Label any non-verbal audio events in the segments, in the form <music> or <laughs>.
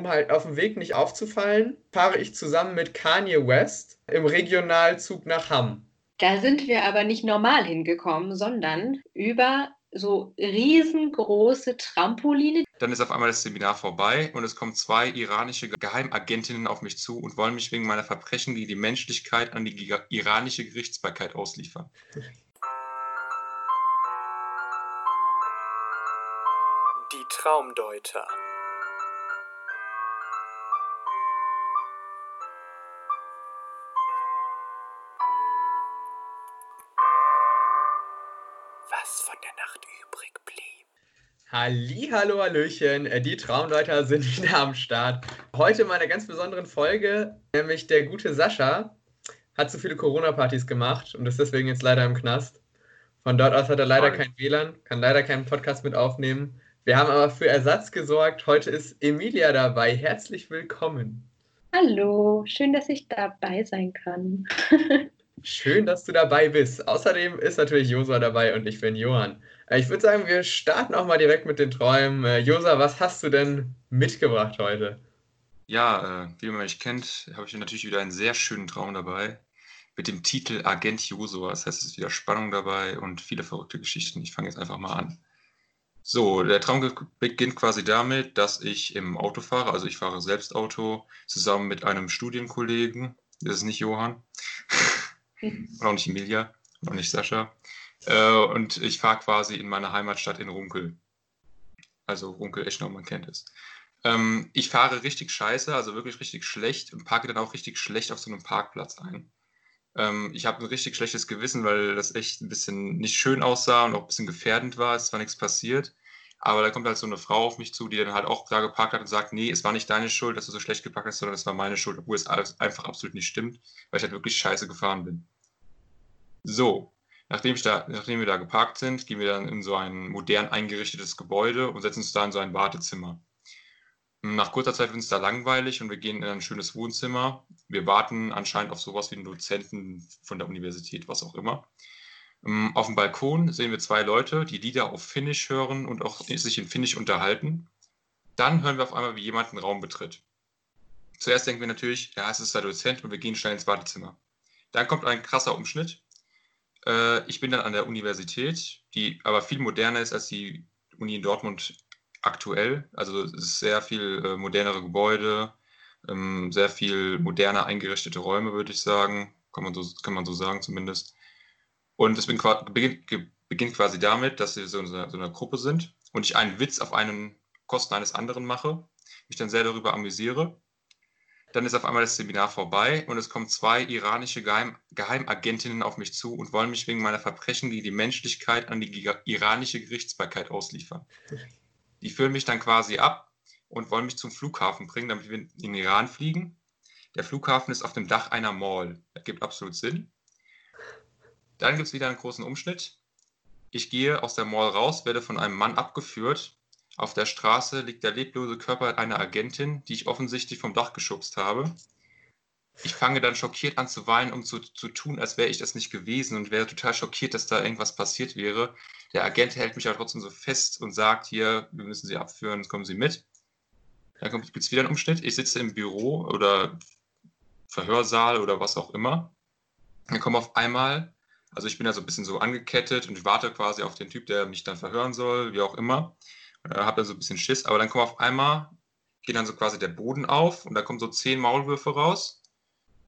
um halt auf dem Weg nicht aufzufallen, fahre ich zusammen mit Kanye West im Regionalzug nach Hamm. Da sind wir aber nicht normal hingekommen, sondern über so riesengroße Trampoline. Dann ist auf einmal das Seminar vorbei und es kommen zwei iranische Geheimagentinnen auf mich zu und wollen mich wegen meiner Verbrechen gegen die Menschlichkeit an die iranische Gerichtsbarkeit ausliefern. Die Traumdeuter. Hallo, Hallöchen, äh, die Traumdeuter sind <laughs> wieder am Start. Heute mal eine ganz besondere Folge, nämlich der gute Sascha hat zu viele Corona-Partys gemacht und ist deswegen jetzt leider im Knast. Von dort aus hat er leider kein WLAN, kann leider keinen Podcast mit aufnehmen. Wir haben aber für Ersatz gesorgt. Heute ist Emilia dabei. Herzlich willkommen. Hallo, schön, dass ich dabei sein kann. <laughs> Schön, dass du dabei bist. Außerdem ist natürlich Josa dabei und ich bin Johann. Ich würde sagen, wir starten auch mal direkt mit den Träumen. Äh, Josa, was hast du denn mitgebracht heute? Ja, äh, wie man mich kennt, habe ich natürlich wieder einen sehr schönen Traum dabei. Mit dem Titel Agent Josua. Das heißt, es ist wieder Spannung dabei und viele verrückte Geschichten. Ich fange jetzt einfach mal an. So, der Traum beginnt quasi damit, dass ich im Auto fahre. Also ich fahre selbst Auto zusammen mit einem Studienkollegen. Das ist nicht Johann. <laughs> und auch nicht Emilia. Und auch nicht Sascha. Äh, und ich fahre quasi in meine Heimatstadt in Runkel. Also Runkel-Eschnau, man kennt es. Ähm, ich fahre richtig scheiße, also wirklich richtig schlecht und parke dann auch richtig schlecht auf so einem Parkplatz ein. Ähm, ich habe ein richtig schlechtes Gewissen, weil das echt ein bisschen nicht schön aussah und auch ein bisschen gefährdend war. Es war nichts passiert. Aber da kommt halt so eine Frau auf mich zu, die dann halt auch da geparkt hat und sagt, nee, es war nicht deine Schuld, dass du so schlecht geparkt hast, sondern es war meine Schuld, obwohl es einfach absolut nicht stimmt, weil ich halt wirklich scheiße gefahren bin. So, nachdem, da, nachdem wir da geparkt sind, gehen wir dann in so ein modern eingerichtetes Gebäude und setzen uns da in so ein Wartezimmer. Nach kurzer Zeit wird es da langweilig und wir gehen in ein schönes Wohnzimmer. Wir warten anscheinend auf sowas wie einen Dozenten von der Universität, was auch immer. Ähm, auf dem Balkon sehen wir zwei Leute, die Lieder auf Finnisch hören und auch sich in Finnisch unterhalten. Dann hören wir auf einmal, wie jemand einen Raum betritt. Zuerst denken wir natürlich, ja, es ist der Dozent und wir gehen schnell ins Wartezimmer. Dann kommt ein krasser Umschnitt. Äh, ich bin dann an der Universität, die aber viel moderner ist als die Uni in Dortmund aktuell. Also es ist sehr viel äh, modernere Gebäude, ähm, sehr viel moderner eingerichtete Räume, würde ich sagen. Kann man so, kann man so sagen zumindest. Und es beginnt, beginnt quasi damit, dass wir so in so einer Gruppe sind und ich einen Witz auf einen Kosten eines anderen mache, mich dann sehr darüber amüsiere. Dann ist auf einmal das Seminar vorbei und es kommen zwei iranische Geheim Geheimagentinnen auf mich zu und wollen mich wegen meiner Verbrechen gegen die Menschlichkeit an die iranische Gerichtsbarkeit ausliefern. Die führen mich dann quasi ab und wollen mich zum Flughafen bringen, damit wir in den Iran fliegen. Der Flughafen ist auf dem Dach einer Mall. Das gibt absolut Sinn. Dann gibt es wieder einen großen Umschnitt. Ich gehe aus der Mall raus, werde von einem Mann abgeführt. Auf der Straße liegt der leblose Körper einer Agentin, die ich offensichtlich vom Dach geschubst habe. Ich fange dann schockiert an zu weinen, um zu, zu tun, als wäre ich das nicht gewesen und wäre total schockiert, dass da irgendwas passiert wäre. Der Agent hält mich aber trotzdem so fest und sagt, hier, wir müssen Sie abführen, kommen Sie mit. Dann gibt es wieder einen Umschnitt. Ich sitze im Büro oder Verhörsaal oder was auch immer. Dann kommt auf einmal, also ich bin da so ein bisschen so angekettet und warte quasi auf den Typ, der mich dann verhören soll, wie auch immer. Äh, habe dann so ein bisschen Schiss, aber dann kommt auf einmal, geht dann so quasi der Boden auf und da kommen so zehn Maulwürfe raus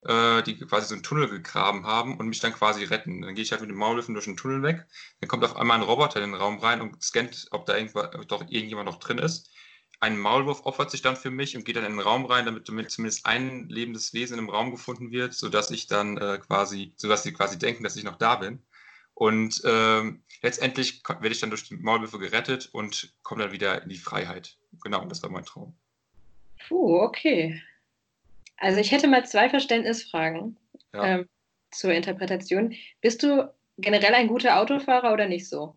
äh, die quasi so einen Tunnel gegraben haben und mich dann quasi retten. Dann gehe ich halt mit dem Maulwürfen durch den Tunnel weg. Dann kommt auf einmal ein Roboter in den Raum rein und scannt, ob da ob doch irgendjemand noch drin ist. Ein Maulwurf opfert sich dann für mich und geht dann in den Raum rein, damit zumindest ein lebendes Wesen im Raum gefunden wird, sodass ich dann äh, quasi, sodass sie quasi denken, dass ich noch da bin. Und ähm, letztendlich werde ich dann durch die Maulwürfe gerettet und komme dann wieder in die Freiheit. Genau, das war mein Traum. Puh, okay. Also ich hätte mal zwei Verständnisfragen ja. ähm, zur Interpretation. Bist du generell ein guter Autofahrer oder nicht so?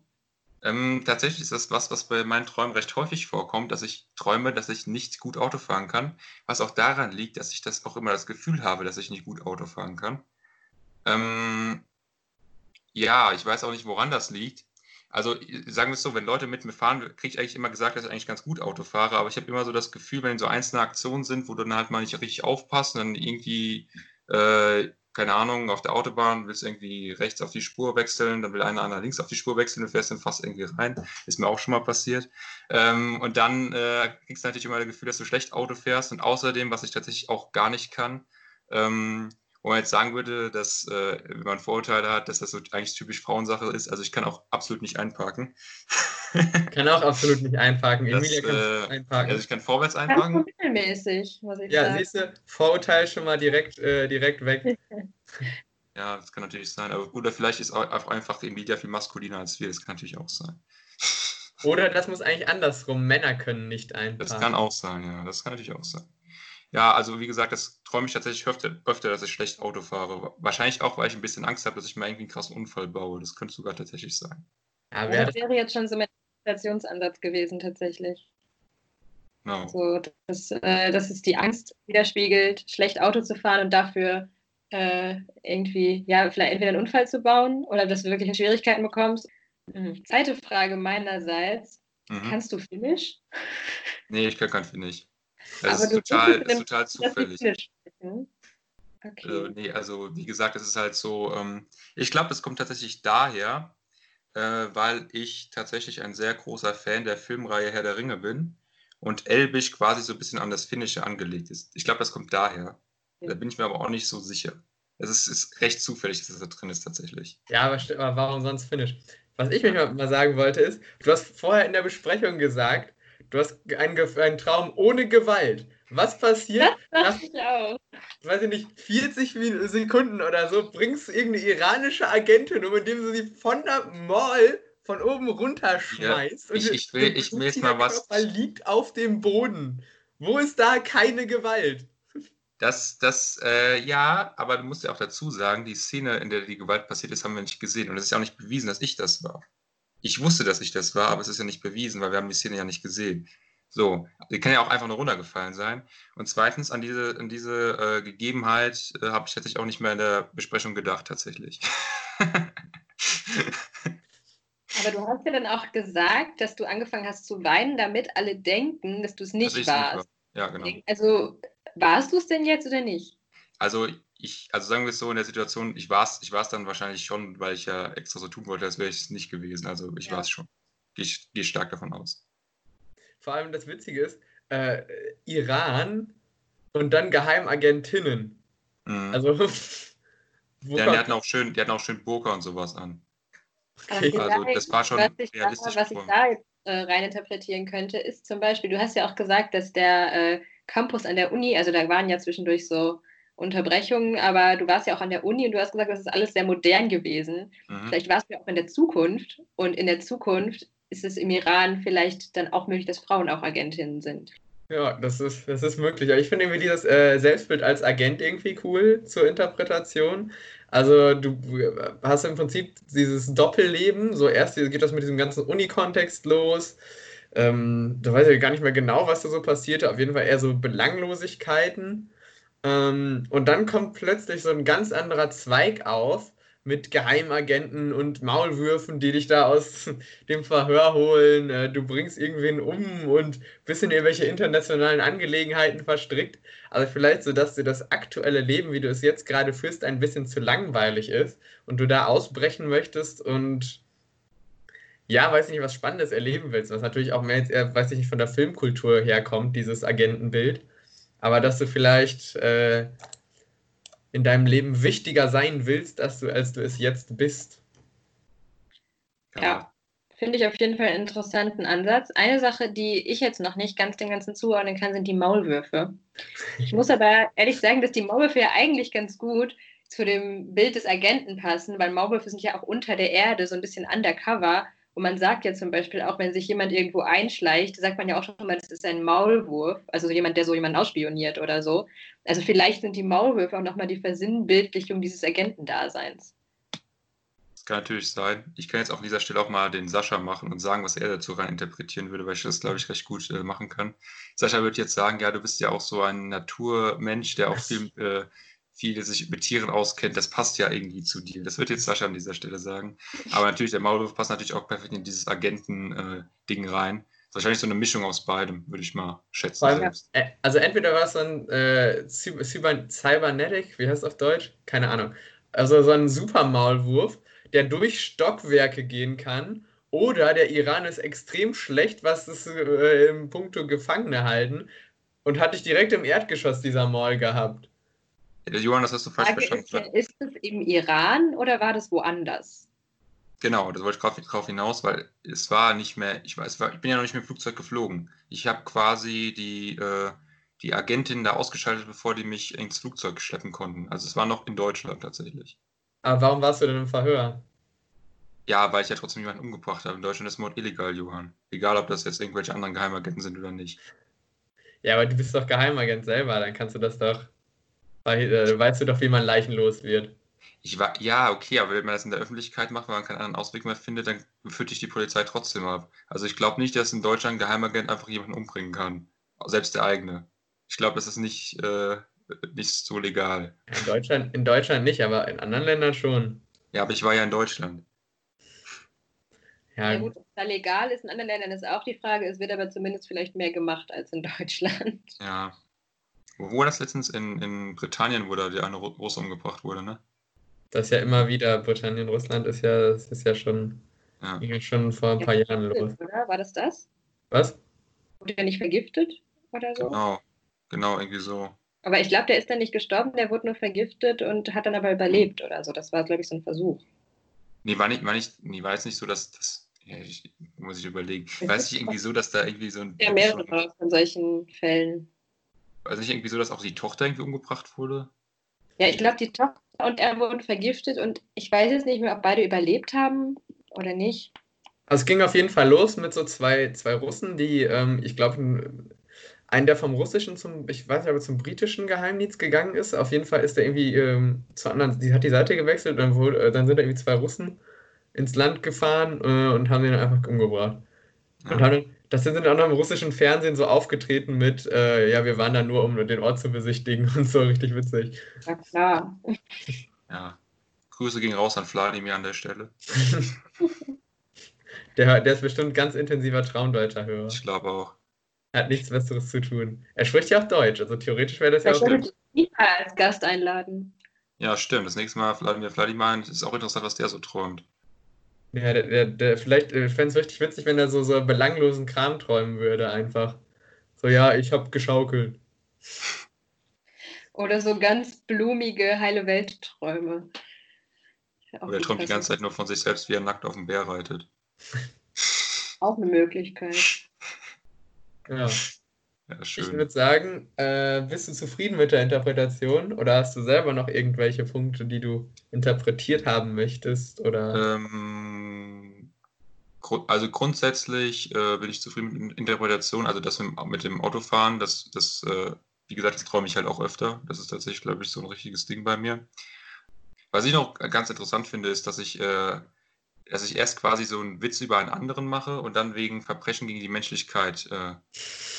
Ähm, tatsächlich ist das was, was bei meinen Träumen recht häufig vorkommt, dass ich träume, dass ich nicht gut Auto fahren kann, was auch daran liegt, dass ich das auch immer das Gefühl habe, dass ich nicht gut Auto fahren kann. Ähm, ja, ich weiß auch nicht, woran das liegt, Also sagen wir es so, wenn Leute mit mir fahren, kriege ich eigentlich immer gesagt, dass ich eigentlich ganz gut Auto fahre, aber ich habe immer so das Gefühl, wenn so einzelne Aktionen sind, wo du dann halt mal nicht richtig aufpasst, dann irgendwie, äh, keine Ahnung, auf der Autobahn willst du irgendwie rechts auf die Spur wechseln, dann will einer anderer links auf die Spur wechseln, du fährst dann fast irgendwie rein. Ist mir auch schon mal passiert. Ähm, und dann äh, kriegst du natürlich immer das Gefühl, dass du schlecht Auto fährst und außerdem, was ich tatsächlich auch gar nicht kann, ähm, wo man jetzt sagen würde, dass, äh, wenn man Vorurteile hat, dass das so eigentlich typisch Frauensache ist. Also ich kann auch absolut nicht einparken. kann auch absolut nicht einparken. Das, Emilia kann äh, einparken. Also ich kann vorwärts einparken. Ganz mittelmäßig, muss ich ja, sagen. Ja, siehst du, Vorurteil schon mal direkt, äh, direkt weg. <laughs> ja, das kann natürlich sein. Aber, oder vielleicht ist auch einfach Emilia viel maskuliner als wir. Das kann natürlich auch sein. Oder das muss eigentlich andersrum. Männer können nicht einparken. Das kann auch sein, ja. Das kann natürlich auch sein. Ja, also wie gesagt, das träume ich tatsächlich öfter, öfter, dass ich schlecht Auto fahre. Wahrscheinlich auch, weil ich ein bisschen Angst habe, dass ich mal irgendwie einen krassen Unfall baue. Das könnte sogar tatsächlich sein. Ja, das wäre jetzt schon so mein Interpretationsansatz gewesen, tatsächlich. No. Also, dass, äh, dass es die Angst widerspiegelt, schlecht Auto zu fahren und dafür äh, irgendwie, ja, vielleicht entweder einen Unfall zu bauen oder dass du wirklich Schwierigkeiten bekommst. Mhm. Zweite Frage meinerseits. Mhm. Kannst du Finnisch? Nee, ich kann kein Finnisch. Das ist total, ist total zufällig. Okay. Also, nee, also wie gesagt, es ist halt so, ähm, ich glaube, es kommt tatsächlich daher, äh, weil ich tatsächlich ein sehr großer Fan der Filmreihe Herr der Ringe bin und Elbisch quasi so ein bisschen an das Finnische angelegt ist. Ich glaube, das kommt daher. Ja. Da bin ich mir aber auch nicht so sicher. Es ist, ist recht zufällig, dass das da drin ist tatsächlich. Ja, aber, aber warum sonst Finnisch? Was ich mich mal sagen wollte ist, du hast vorher in der Besprechung gesagt, Du hast einen, einen Traum ohne Gewalt. Was passiert? Das ich auch. Weiß ich nicht, 40 Sekunden oder so, bringst du irgendeine iranische Agentin um, indem du sie von der Mall von oben runterschmeißt. Ja, ich, ich, will, ich will jetzt mal was. Körper liegt auf dem Boden. Wo ist da keine Gewalt? Das, das, äh, ja, aber du musst ja auch dazu sagen, die Szene, in der die Gewalt passiert ist, haben wir nicht gesehen. Und es ist ja auch nicht bewiesen, dass ich das war. Ich wusste, dass ich das war, aber es ist ja nicht bewiesen, weil wir haben die Szene ja nicht gesehen. So, die kann ja auch einfach nur runtergefallen sein. Und zweitens, an diese, an diese äh, Gegebenheit äh, habe ich tatsächlich auch nicht mehr in der Besprechung gedacht, tatsächlich. <laughs> Aber du hast ja dann auch gesagt, dass du angefangen hast zu weinen, damit alle denken, dass du es nicht warst. Nicht war. Ja, genau. Also warst du es denn jetzt oder nicht? Also ich, also sagen wir es so in der Situation, ich war es ich dann wahrscheinlich schon, weil ich ja extra so tun wollte, als wäre ich es nicht gewesen. Also ich ja. war es schon. Gehe ich geh stark davon aus. Vor allem das Witzige ist, äh, Iran und dann Geheimagentinnen. Mhm. Also. <laughs> ja, die hatten auch schön, die hatten auch schön Burka und sowas an. Okay. Also das war schon was ich realistisch. Da, was ich da jetzt äh, reininterpretieren könnte, ist zum Beispiel, du hast ja auch gesagt, dass der äh, Campus an der Uni, also da waren ja zwischendurch so Unterbrechungen, aber du warst ja auch an der Uni und du hast gesagt, das ist alles sehr modern gewesen. Mhm. Vielleicht warst du ja auch in der Zukunft und in der Zukunft ist es im Iran vielleicht dann auch möglich, dass Frauen auch Agentinnen sind. Ja, das ist, das ist möglich. Aber ich finde irgendwie dieses äh, Selbstbild als Agent irgendwie cool zur Interpretation. Also du hast im Prinzip dieses Doppelleben. So erst geht das mit diesem ganzen Uni-Kontext los. Ähm, da weiß ich gar nicht mehr genau, was da so passierte. Auf jeden Fall eher so Belanglosigkeiten. Ähm, und dann kommt plötzlich so ein ganz anderer Zweig auf mit Geheimagenten und Maulwürfen, die dich da aus <laughs> dem Verhör holen. Äh, du bringst irgendwen um und bist in irgendwelche internationalen Angelegenheiten verstrickt. Also vielleicht so, dass dir das aktuelle Leben, wie du es jetzt gerade führst, ein bisschen zu langweilig ist und du da ausbrechen möchtest und ja, weiß nicht, was Spannendes erleben willst, was natürlich auch mehr jetzt weiß ich nicht, von der Filmkultur herkommt, dieses Agentenbild aber dass du vielleicht äh, in deinem Leben wichtiger sein willst, dass du, als du es jetzt bist. Ja, ja finde ich auf jeden Fall einen interessanten Ansatz. Eine Sache, die ich jetzt noch nicht ganz den ganzen zuordnen kann, sind die Maulwürfe. Ich muss aber ehrlich sagen, dass die Maulwürfe ja eigentlich ganz gut zu dem Bild des Agenten passen, weil Maulwürfe sind ja auch unter der Erde, so ein bisschen undercover. Und man sagt ja zum Beispiel auch, wenn sich jemand irgendwo einschleicht, sagt man ja auch schon mal, das ist ein Maulwurf, also jemand, der so jemanden ausspioniert oder so. Also vielleicht sind die Maulwürfe auch nochmal die Versinnbildlichung dieses Agentendaseins. Das kann natürlich sein. Ich kann jetzt auf dieser Stelle auch mal den Sascha machen und sagen, was er dazu rein interpretieren würde, weil ich das, glaube ich, recht gut äh, machen kann. Sascha würde jetzt sagen, ja, du bist ja auch so ein Naturmensch, der auch viel, äh, viel sich mit Tieren auskennt, das passt ja irgendwie zu dir. Das wird jetzt Sascha an dieser Stelle sagen. Aber natürlich, der Maulwurf passt natürlich auch perfekt in dieses Agenten-Ding rein. Wahrscheinlich so eine Mischung aus beidem, würde ich mal schätzen. Äh, also entweder war es so ein äh, Cyber Cybernetic, wie heißt es auf Deutsch? Keine Ahnung. Also so ein Supermaulwurf, der durch Stockwerke gehen kann. Oder der Iran ist extrem schlecht, was das äh, im Punkto Gefangene halten. Und hat dich direkt im Erdgeschoss dieser Maul gehabt. Ja, Johann, das hast du falsch Frage verstanden. Ist, ist es im Iran oder war das woanders? Genau, das wollte ich darauf hinaus, weil es war nicht mehr, ich weiß, ich bin ja noch nicht mit dem Flugzeug geflogen. Ich habe quasi die, äh, die Agentin da ausgeschaltet, bevor die mich ins Flugzeug schleppen konnten. Also es war noch in Deutschland tatsächlich. Aber warum warst du denn im Verhör? Ja, weil ich ja trotzdem jemanden umgebracht habe. In Deutschland ist Mord illegal, Johann. Egal, ob das jetzt irgendwelche anderen Geheimagenten sind oder nicht. Ja, aber du bist doch Geheimagent selber, dann kannst du das doch, äh, weißt du doch, wie man leichenlos wird. Ich war, ja, okay, aber wenn man das in der Öffentlichkeit macht, weil man keinen anderen Ausweg mehr findet, dann führt dich die Polizei trotzdem ab. Also ich glaube nicht, dass in Deutschland ein Geheimagent einfach jemanden umbringen kann. Selbst der eigene. Ich glaube, das ist nicht, äh, nicht so legal. In Deutschland, in Deutschland nicht, aber in anderen Ländern schon. Ja, aber ich war ja in Deutschland. Ja, ja gut, ob da legal ist in anderen Ländern ist auch die Frage. Es wird aber zumindest vielleicht mehr gemacht als in Deutschland. Ja. Wo war das letztens? In, in Britannien, wo da der eine Russe umgebracht wurde, ne? Das ist ja immer wieder, Britannien, Russland ist ja, das ist ja schon, Ja. schon vor ein paar Ja, Jahren los. Oder? War das das? Was? Wurde er nicht vergiftet oder so? Genau. Genau, irgendwie so. Aber ich glaube, der ist dann nicht gestorben, der wurde nur vergiftet und hat dann aber überlebt oder so. Das war, glaube ich, so ein Versuch. Nee, war nicht, war nicht, nee, war jetzt nicht so, dass das. Ja, ich, muss ich überlegen. War es nicht irgendwie so, dass da irgendwie so ein. Ja, mehrere von solchen Fällen. Also nicht irgendwie so, dass auch die Tochter irgendwie umgebracht wurde? Ja, ich glaube, die Tochter und er wurden vergiftet und ich weiß jetzt nicht mehr, ob beide überlebt haben oder nicht. Also es ging auf jeden Fall los mit so zwei, zwei Russen, die, ähm, ich glaube, ein der vom russischen zum, ich weiß nicht, aber zum britischen Geheimdienst gegangen ist. Auf jeden Fall ist er irgendwie ähm, zur anderen, die hat die Seite gewechselt und dann, wurde, äh, dann sind da irgendwie zwei Russen ins Land gefahren äh, und haben den dann einfach umgebracht. Und haben dann, das sind dann auch noch im russischen Fernsehen so aufgetreten mit, äh, ja, wir waren da nur, um den Ort zu besichtigen <laughs> und so, richtig witzig. Ja, klar. Ja. Grüße gehen raus an Vladimir an der Stelle. <laughs> Der, der ist bestimmt ganz intensiver Traumdeuter-Hörer. Ich glaube auch. Er hat nichts Besseres zu tun. Er spricht ja auch Deutsch, also theoretisch wäre das ja Ich auch. würde dich mal als Gast einladen. Ja, stimmt. Das nächste Mal Vladimir Vladimir ist auch interessant, was der so träumt. Ja, der, der, der, vielleicht äh, fände es richtig witzig, wenn er so, so belanglosen Kram träumen würde, einfach. So, ja, ich hab geschaukelt. Oder so ganz blumige, heile Weltträume. Oder er träumt die ganze Zeit nur von sich selbst, wie er nackt auf dem Bär reitet. Auch eine Möglichkeit. Ja. Ja, Ich würde sagen, äh, bist du zufrieden mit der Interpretation oder hast du selber noch irgendwelche Punkte, die du interpretiert haben möchtest? Oder Ähm, gru- also grundsätzlich äh, bin ich zufrieden mit der Interpretation. Also das mit, mit dem Autofahren, das, das äh, wie gesagt, das träume ich halt auch öfter. Das ist tatsächlich, glaube ich, so ein richtiges Ding bei mir. Was ich noch ganz interessant finde, ist, dass ich, äh, dass ich erst quasi so einen Witz über einen anderen mache und dann wegen Verbrechen gegen die Menschlichkeit äh,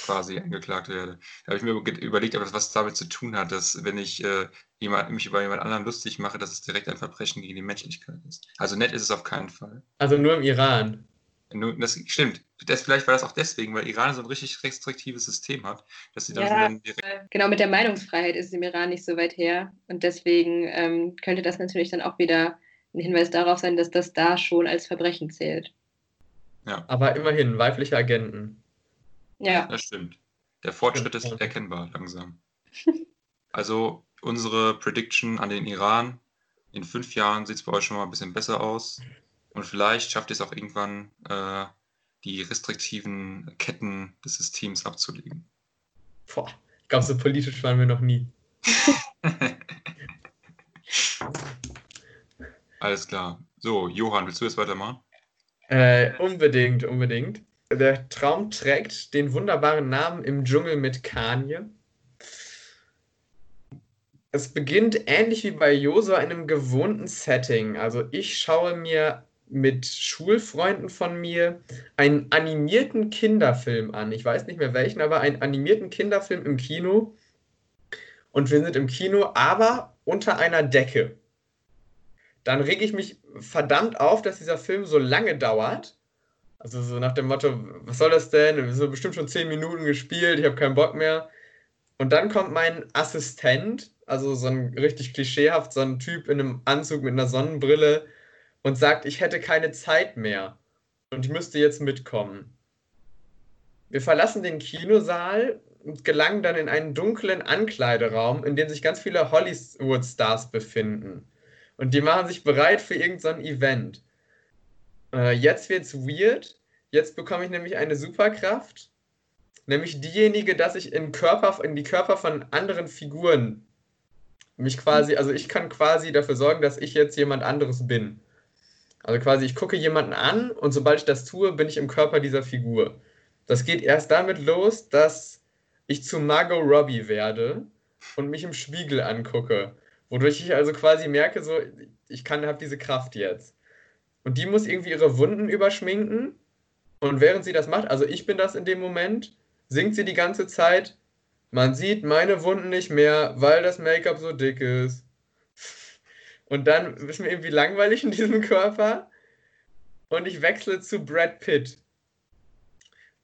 quasi angeklagt werde. Da habe ich mir überlegt, ob das was damit zu tun hat, dass wenn ich äh, jemand, mich über jemand anderen lustig mache, dass es direkt ein Verbrechen gegen die Menschlichkeit ist. Also nett ist es auf keinen Fall. also nur im Iran? Nur, das stimmt. Das, vielleicht war das auch deswegen, weil Iran so ein richtig restriktives System hat, dass sie dann, Ja. dann direkt. Genau, mit der Meinungsfreiheit ist es im Iran nicht so weit her. Und deswegen ähm, könnte das natürlich dann auch wieder ein Hinweis darauf sein, dass das da schon als Verbrechen zählt. Aber immerhin, weibliche Agenten. Ja, Das stimmt. Der Fortschritt ist erkennbar langsam. <laughs> Also unsere Prediction an den Iran. In fünf Jahren sieht es bei euch schon mal ein bisschen besser aus. Und vielleicht schafft ihr es auch irgendwann, äh, die restriktiven Ketten des Systems abzulegen. Boah, ich glaube, so politisch waren wir noch nie. <laughs> Alles klar. So, Johann, willst du jetzt weitermachen? Äh, unbedingt, unbedingt. Der Traum trägt den wunderbaren Namen Im Dschungel mit Kanye. Es beginnt ähnlich wie bei Josua in einem gewohnten Setting. Also ich schaue mir mit Schulfreunden von mir einen animierten Kinderfilm an. Ich weiß nicht mehr welchen, aber einen animierten Kinderfilm im Kino. Und wir sind im Kino, aber unter einer Decke. Dann rege ich mich verdammt auf, dass dieser Film so lange dauert. Also so nach dem Motto, was soll das denn? So bestimmt schon zehn Minuten gespielt, ich habe keinen Bock mehr. Und dann kommt mein Assistent, also so ein richtig klischeehaft, so ein Typ in einem Anzug mit einer Sonnenbrille und sagt, ich hätte keine Zeit mehr und ich müsste jetzt mitkommen. Wir verlassen den Kinosaal und gelangen dann in einen dunklen Ankleideraum, in dem sich ganz viele Hollywood-Stars befinden. Und die machen sich bereit für irgendein Event. Äh, jetzt wird's weird. Jetzt bekomme ich nämlich eine Superkraft. Nämlich diejenige, dass ich in, Körper, in die Körper von anderen Figuren mich quasi, also ich kann quasi dafür sorgen, dass ich jetzt jemand anderes bin. Also quasi, ich gucke jemanden an und sobald ich das tue, bin ich im Körper dieser Figur. Das geht erst damit los, dass ich zu Margot Robbie werde und mich im Spiegel angucke. Wodurch ich also quasi merke, so, ich kann, habe diese Kraft jetzt. Und die muss irgendwie ihre Wunden überschminken. Und während sie das macht, also ich bin das in dem Moment, singt sie die ganze Zeit, man sieht meine Wunden nicht mehr, weil das Make-up so dick ist. Und dann ist mir irgendwie langweilig in diesem Körper. Und ich wechsle zu Brad Pitt.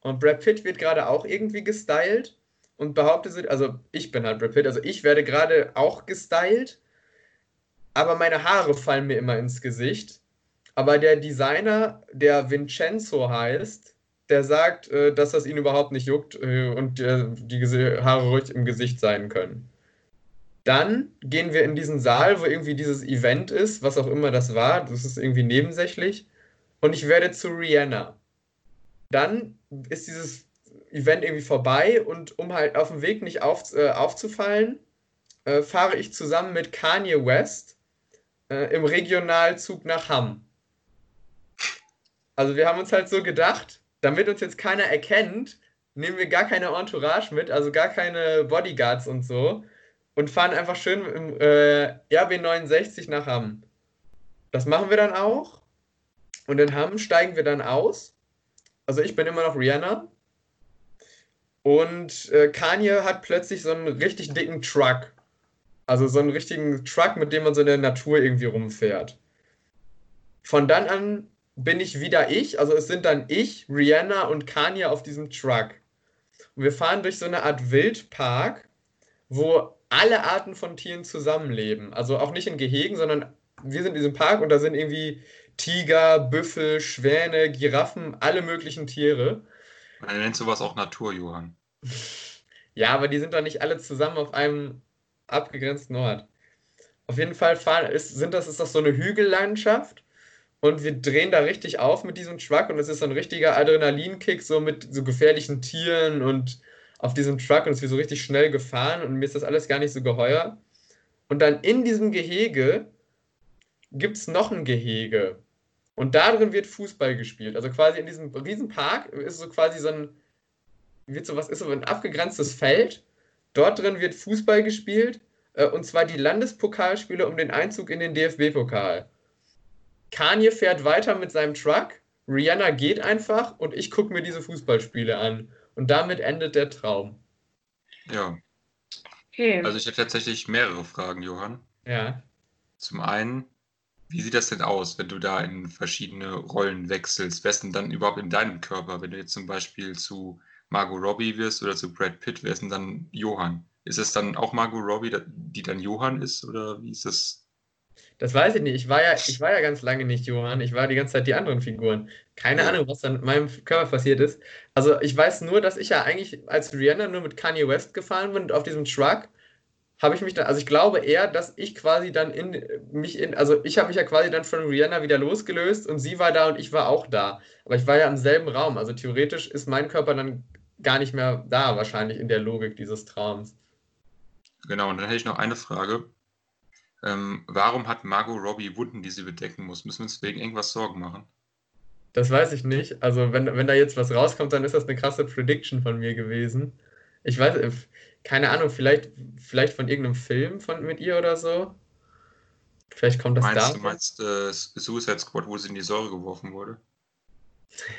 Und Brad Pitt wird gerade auch irgendwie gestylt und behauptet, also ich bin halt Brad Pitt, also ich werde gerade auch gestylt, aber meine Haare fallen mir immer ins Gesicht. Aber der Designer, der Vincenzo heißt, der sagt, äh, dass das ihn überhaupt nicht juckt äh, und die Haare ruhig im Gesicht sein können. Dann gehen wir in diesen Saal, wo irgendwie dieses Event ist, was auch immer das war. Das ist irgendwie nebensächlich. Und ich werde zu Rihanna. Dann ist dieses Event irgendwie vorbei und um halt auf dem Weg nicht auf, äh, aufzufallen, äh, fahre ich zusammen mit Kanye West äh, im Regionalzug nach Hamm. Also wir haben uns halt so gedacht, damit uns jetzt keiner erkennt, nehmen wir gar keine Entourage mit, also gar keine Bodyguards und so und fahren einfach schön im äh, RB69 nach Hamm. Das machen wir dann auch und in Hamm steigen wir dann aus. Also ich bin immer noch Rihanna und äh, Kanye hat plötzlich so einen richtig dicken Truck. Also so einen richtigen Truck, mit dem man so in der Natur irgendwie rumfährt. Von dann an bin ich wieder ich, also es sind dann ich, Rihanna und Kanye auf diesem Truck. Und wir fahren durch so eine Art Wildpark, wo alle Arten von Tieren zusammenleben. Also auch nicht in Gehegen, sondern wir sind in diesem Park und da sind irgendwie Tiger, Büffel, Schwäne, Giraffen, alle möglichen Tiere. Man nennt sowas auch Natur, Johann. Ja, aber die sind doch nicht alle zusammen auf einem abgegrenzten Ort. Auf jeden Fall fahren, ist, sind das, ist das so eine Hügellandschaft und wir drehen da richtig auf mit diesem Truck und es ist so ein richtiger Adrenalinkick, so mit so gefährlichen Tieren und auf diesem Truck und es wird so richtig schnell gefahren und mir ist das alles gar nicht so geheuer. Und dann in diesem Gehege gibt es noch ein Gehege. Und da drin wird Fußball gespielt. Also quasi in diesem Riesenpark ist so quasi so ein, wird so was, ist so ein abgegrenztes Feld. Dort drin wird Fußball gespielt. Äh, und zwar die Landespokalspiele um den Einzug in den DFB-Pokal. Kanye fährt weiter mit seinem Truck, Rihanna geht einfach und ich gucke mir diese Fußballspiele an. Und damit endet der Traum. Ja. Okay. Also ich habe tatsächlich mehrere Fragen, Johann. Ja. Zum einen, wie sieht das denn aus, wenn du da in verschiedene Rollen wechselst? Wer ist denn dann überhaupt in deinem Körper? Wenn du jetzt zum Beispiel zu Margot Robbie wirst oder zu Brad Pitt, wer ist denn dann Johann? Ist es dann auch Margot Robbie, die dann Johann ist oder wie ist das? Das weiß ich nicht. Ich war ja, ich war ja ganz lange nicht Johann. Ich war die ganze Zeit die anderen Figuren. Keine ja. Ahnung, was dann mit meinem Körper passiert ist. Also ich weiß nur, dass ich ja eigentlich als Rihanna nur mit Kanye West gefahren bin und auf diesem Truck habe ich mich dann, also ich glaube eher, dass ich quasi dann in mich in, also ich habe mich ja quasi dann von Rihanna wieder losgelöst und sie war da und ich war auch da. Aber ich war ja im selben Raum. Also theoretisch ist mein Körper dann gar nicht mehr da, wahrscheinlich in der Logik dieses Traums. Genau, und dann hätte ich noch eine Frage. Ähm, warum hat Margot Robbie Wunden, die sie bedecken muss? Müssen wir uns wegen irgendwas Sorgen machen? Das weiß ich nicht. Also, wenn, wenn da jetzt was rauskommt, dann ist das eine krasse Prediction von mir gewesen. Ich weiß, keine Ahnung, vielleicht, vielleicht von irgendeinem Film von, mit ihr oder so. Vielleicht kommt das meinst, da. Du meinst äh, Suicide Squad, wo sie in die Säure geworfen wurde?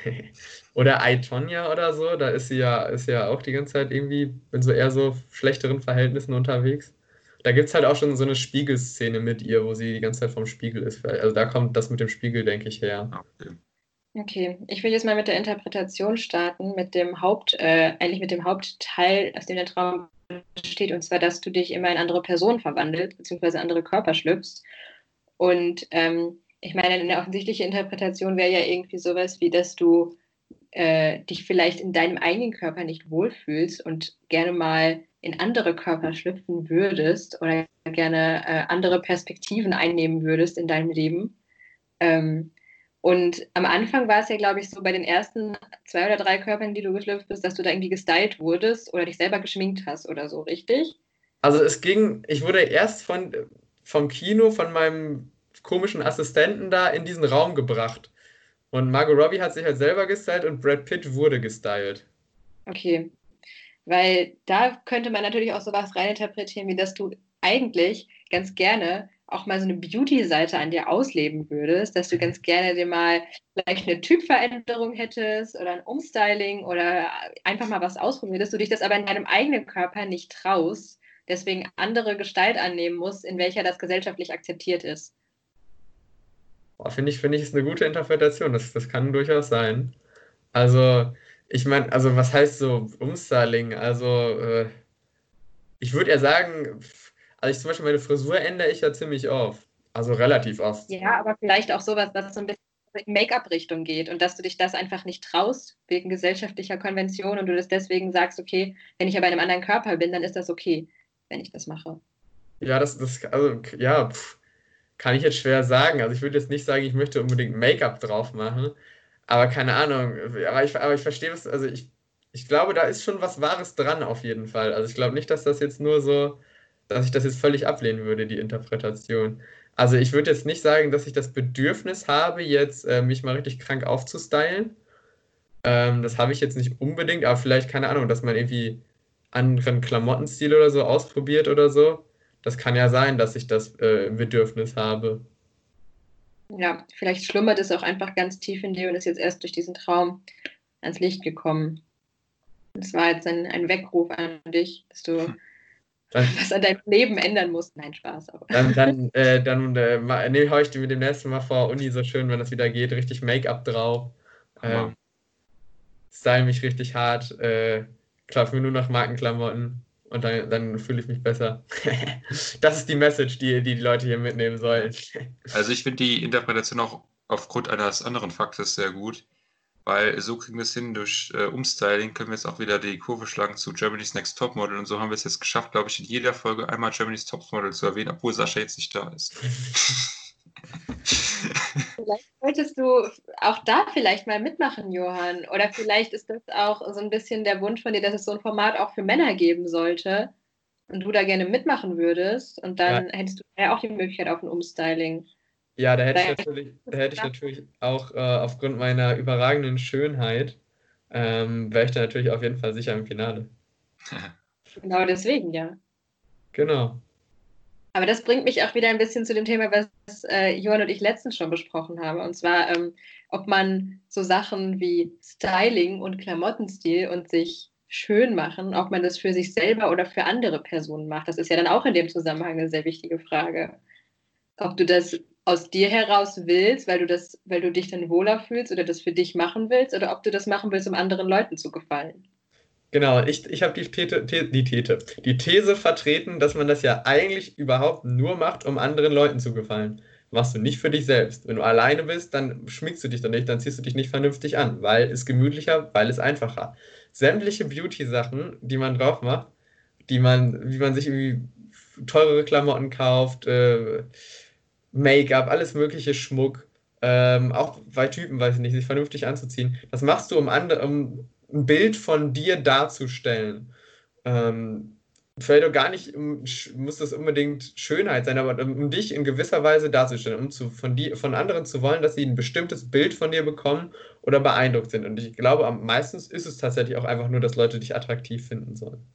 <laughs> oder I, Tonya oder so, da ist sie ja, ist ja auch die ganze Zeit irgendwie in so eher so schlechteren Verhältnissen unterwegs. da gibt es halt auch schon so eine Spiegelszene mit ihr, wo sie die ganze Zeit vom Spiegel ist. Also da kommt das mit dem Spiegel, denke ich, her. Okay. Okay, ich will jetzt mal mit der Interpretation starten, mit dem Haupt, äh, eigentlich mit dem Hauptteil, aus dem der Traum besteht, und zwar, dass du dich immer in andere Personen verwandelst, beziehungsweise andere Körper schlüpfst. Und ähm, ich meine, eine offensichtliche Interpretation wäre ja irgendwie sowas wie, dass du äh, dich vielleicht in deinem eigenen Körper nicht wohlfühlst und gerne mal in andere Körper schlüpfen würdest oder gerne äh, andere Perspektiven einnehmen würdest in deinem Leben. Ähm, und am Anfang war es ja, glaube ich, so bei den ersten zwei oder drei Körpern, die du geschlüpft bist, dass du da irgendwie gestylt wurdest oder dich selber geschminkt hast oder so, richtig? Also es ging, ich wurde erst von, vom Kino, von meinem komischen Assistenten da in diesen Raum gebracht. Und Margot Robbie hat sich halt selber gestylt und Brad Pitt wurde gestylt. Okay. Weil da könnte man natürlich auch sowas reininterpretieren, wie dass du eigentlich ganz gerne auch mal so eine Beauty-Seite an dir ausleben würdest, dass du ganz gerne dir mal vielleicht eine Typveränderung hättest oder ein Umstyling oder einfach mal was ausprobieren würdest, du dich das aber in deinem eigenen Körper nicht traust, deswegen andere Gestalt annehmen musst, in welcher das gesellschaftlich akzeptiert ist. Finde ich, finde ich, ist eine gute Interpretation. Das, das kann durchaus sein. Also, ich meine, also was heißt so Umstyling? Also, äh, ich würde eher sagen, also ich zum Beispiel meine Frisur ändere ich ja ziemlich oft. Also relativ oft. Ja, aber vielleicht auch sowas, was so ein bisschen in Make-up-Richtung geht und dass du dich das einfach nicht traust wegen gesellschaftlicher Konvention und du das deswegen sagst, okay, wenn ich aber in einem anderen Körper bin, dann ist das okay, wenn ich das mache. Ja, das, das also, ja, pff, kann ich jetzt schwer sagen. Also ich würde jetzt nicht sagen, ich möchte unbedingt Make-up drauf machen, aber keine Ahnung. Aber ich, aber ich verstehe es, also ich, ich glaube, da ist schon was Wahres dran auf jeden Fall. Also ich glaube nicht, dass das jetzt nur so dass ich das jetzt völlig ablehnen würde, die Interpretation. Also ich würde jetzt nicht sagen, dass ich das Bedürfnis habe, jetzt äh, mich mal richtig krank aufzustylen. Ähm, das habe ich jetzt nicht unbedingt, aber vielleicht, keine Ahnung, dass man irgendwie anderen Klamottenstil oder so ausprobiert oder so. Das kann ja sein, dass ich das äh, Bedürfnis habe. Ja, vielleicht schlummert es auch einfach ganz tief in dir und ist jetzt erst durch diesen Traum ans Licht gekommen. Das war jetzt ein, ein Weckruf an dich, dass du hm dann, was an deinem Leben ändern musst. Nein, Spaß. Aber. Dann, dann, äh, dann äh, nee, hau ich dir mit dem nächsten Mal vor Uni so schön, wenn das wieder geht, richtig Make-up drauf. Äh, style mich richtig hart, äh, kaufe mir nur noch Markenklamotten und dann, dann fühle ich mich besser. <laughs> das ist die Message, die, die die Leute hier mitnehmen sollen. also ich finde die Interpretation auch aufgrund eines anderen Faktes sehr gut weil so kriegen wir es hin, durch äh, Umstyling können wir jetzt auch wieder die Kurve schlagen zu Germany's Next Topmodel und so haben wir es jetzt geschafft, glaube ich, in jeder Folge einmal Germany's Topmodel zu erwähnen, obwohl Sascha jetzt nicht da ist. <laughs> Vielleicht solltest du auch da vielleicht mal mitmachen, Johann. Oder vielleicht ist das auch so ein bisschen der Wunsch von dir, dass es so ein Format auch für Männer geben sollte und du da gerne mitmachen würdest. Und dann ja. hättest du ja auch die Möglichkeit auf ein Umstyling. Ja, da hätte ich natürlich, da hätte ich natürlich auch äh, aufgrund meiner überragenden Schönheit, ähm, wäre ich da natürlich auf jeden Fall sicher im Finale. <laughs> genau deswegen, ja. Genau. Aber das bringt mich auch wieder ein bisschen zu dem Thema, was äh, Johann und ich letztens schon besprochen haben. Und zwar, ähm, ob man so Sachen wie Styling und Klamottenstil und sich schön machen, ob man das für sich selber oder für andere Personen macht. Das ist ja dann auch in dem Zusammenhang eine sehr wichtige Frage. Ob du das aus dir heraus willst, weil du das, weil du dich dann wohler fühlst oder das für dich machen willst, oder ob du das machen willst, um anderen Leuten zu gefallen. Genau, ich, ich habe die, Thete, die, die These vertreten, dass man das ja eigentlich überhaupt nur macht, um anderen Leuten zu gefallen. Machst du nicht für dich selbst. Wenn du alleine bist, dann schminkst du dich dann nicht, dann ziehst du dich nicht vernünftig an, weil es gemütlicher, weil es einfacher. Sämtliche Beauty-Sachen, die man drauf macht, die man, wie man sich irgendwie teurere Klamotten kauft, äh, Make-up, alles mögliche Schmuck, ähm, auch bei Typen, weiß ich nicht, sich vernünftig anzuziehen. Das machst du, um, andere, um ein Bild von dir darzustellen. Ähm, vielleicht auch gar nicht, um, muss das unbedingt Schönheit sein, aber um, um dich in gewisser Weise darzustellen, um zu, von, die, von anderen zu wollen, dass sie ein bestimmtes Bild von dir bekommen oder beeindruckt sind. Und ich glaube, meistens ist es tatsächlich auch einfach nur, dass Leute dich attraktiv finden sollen.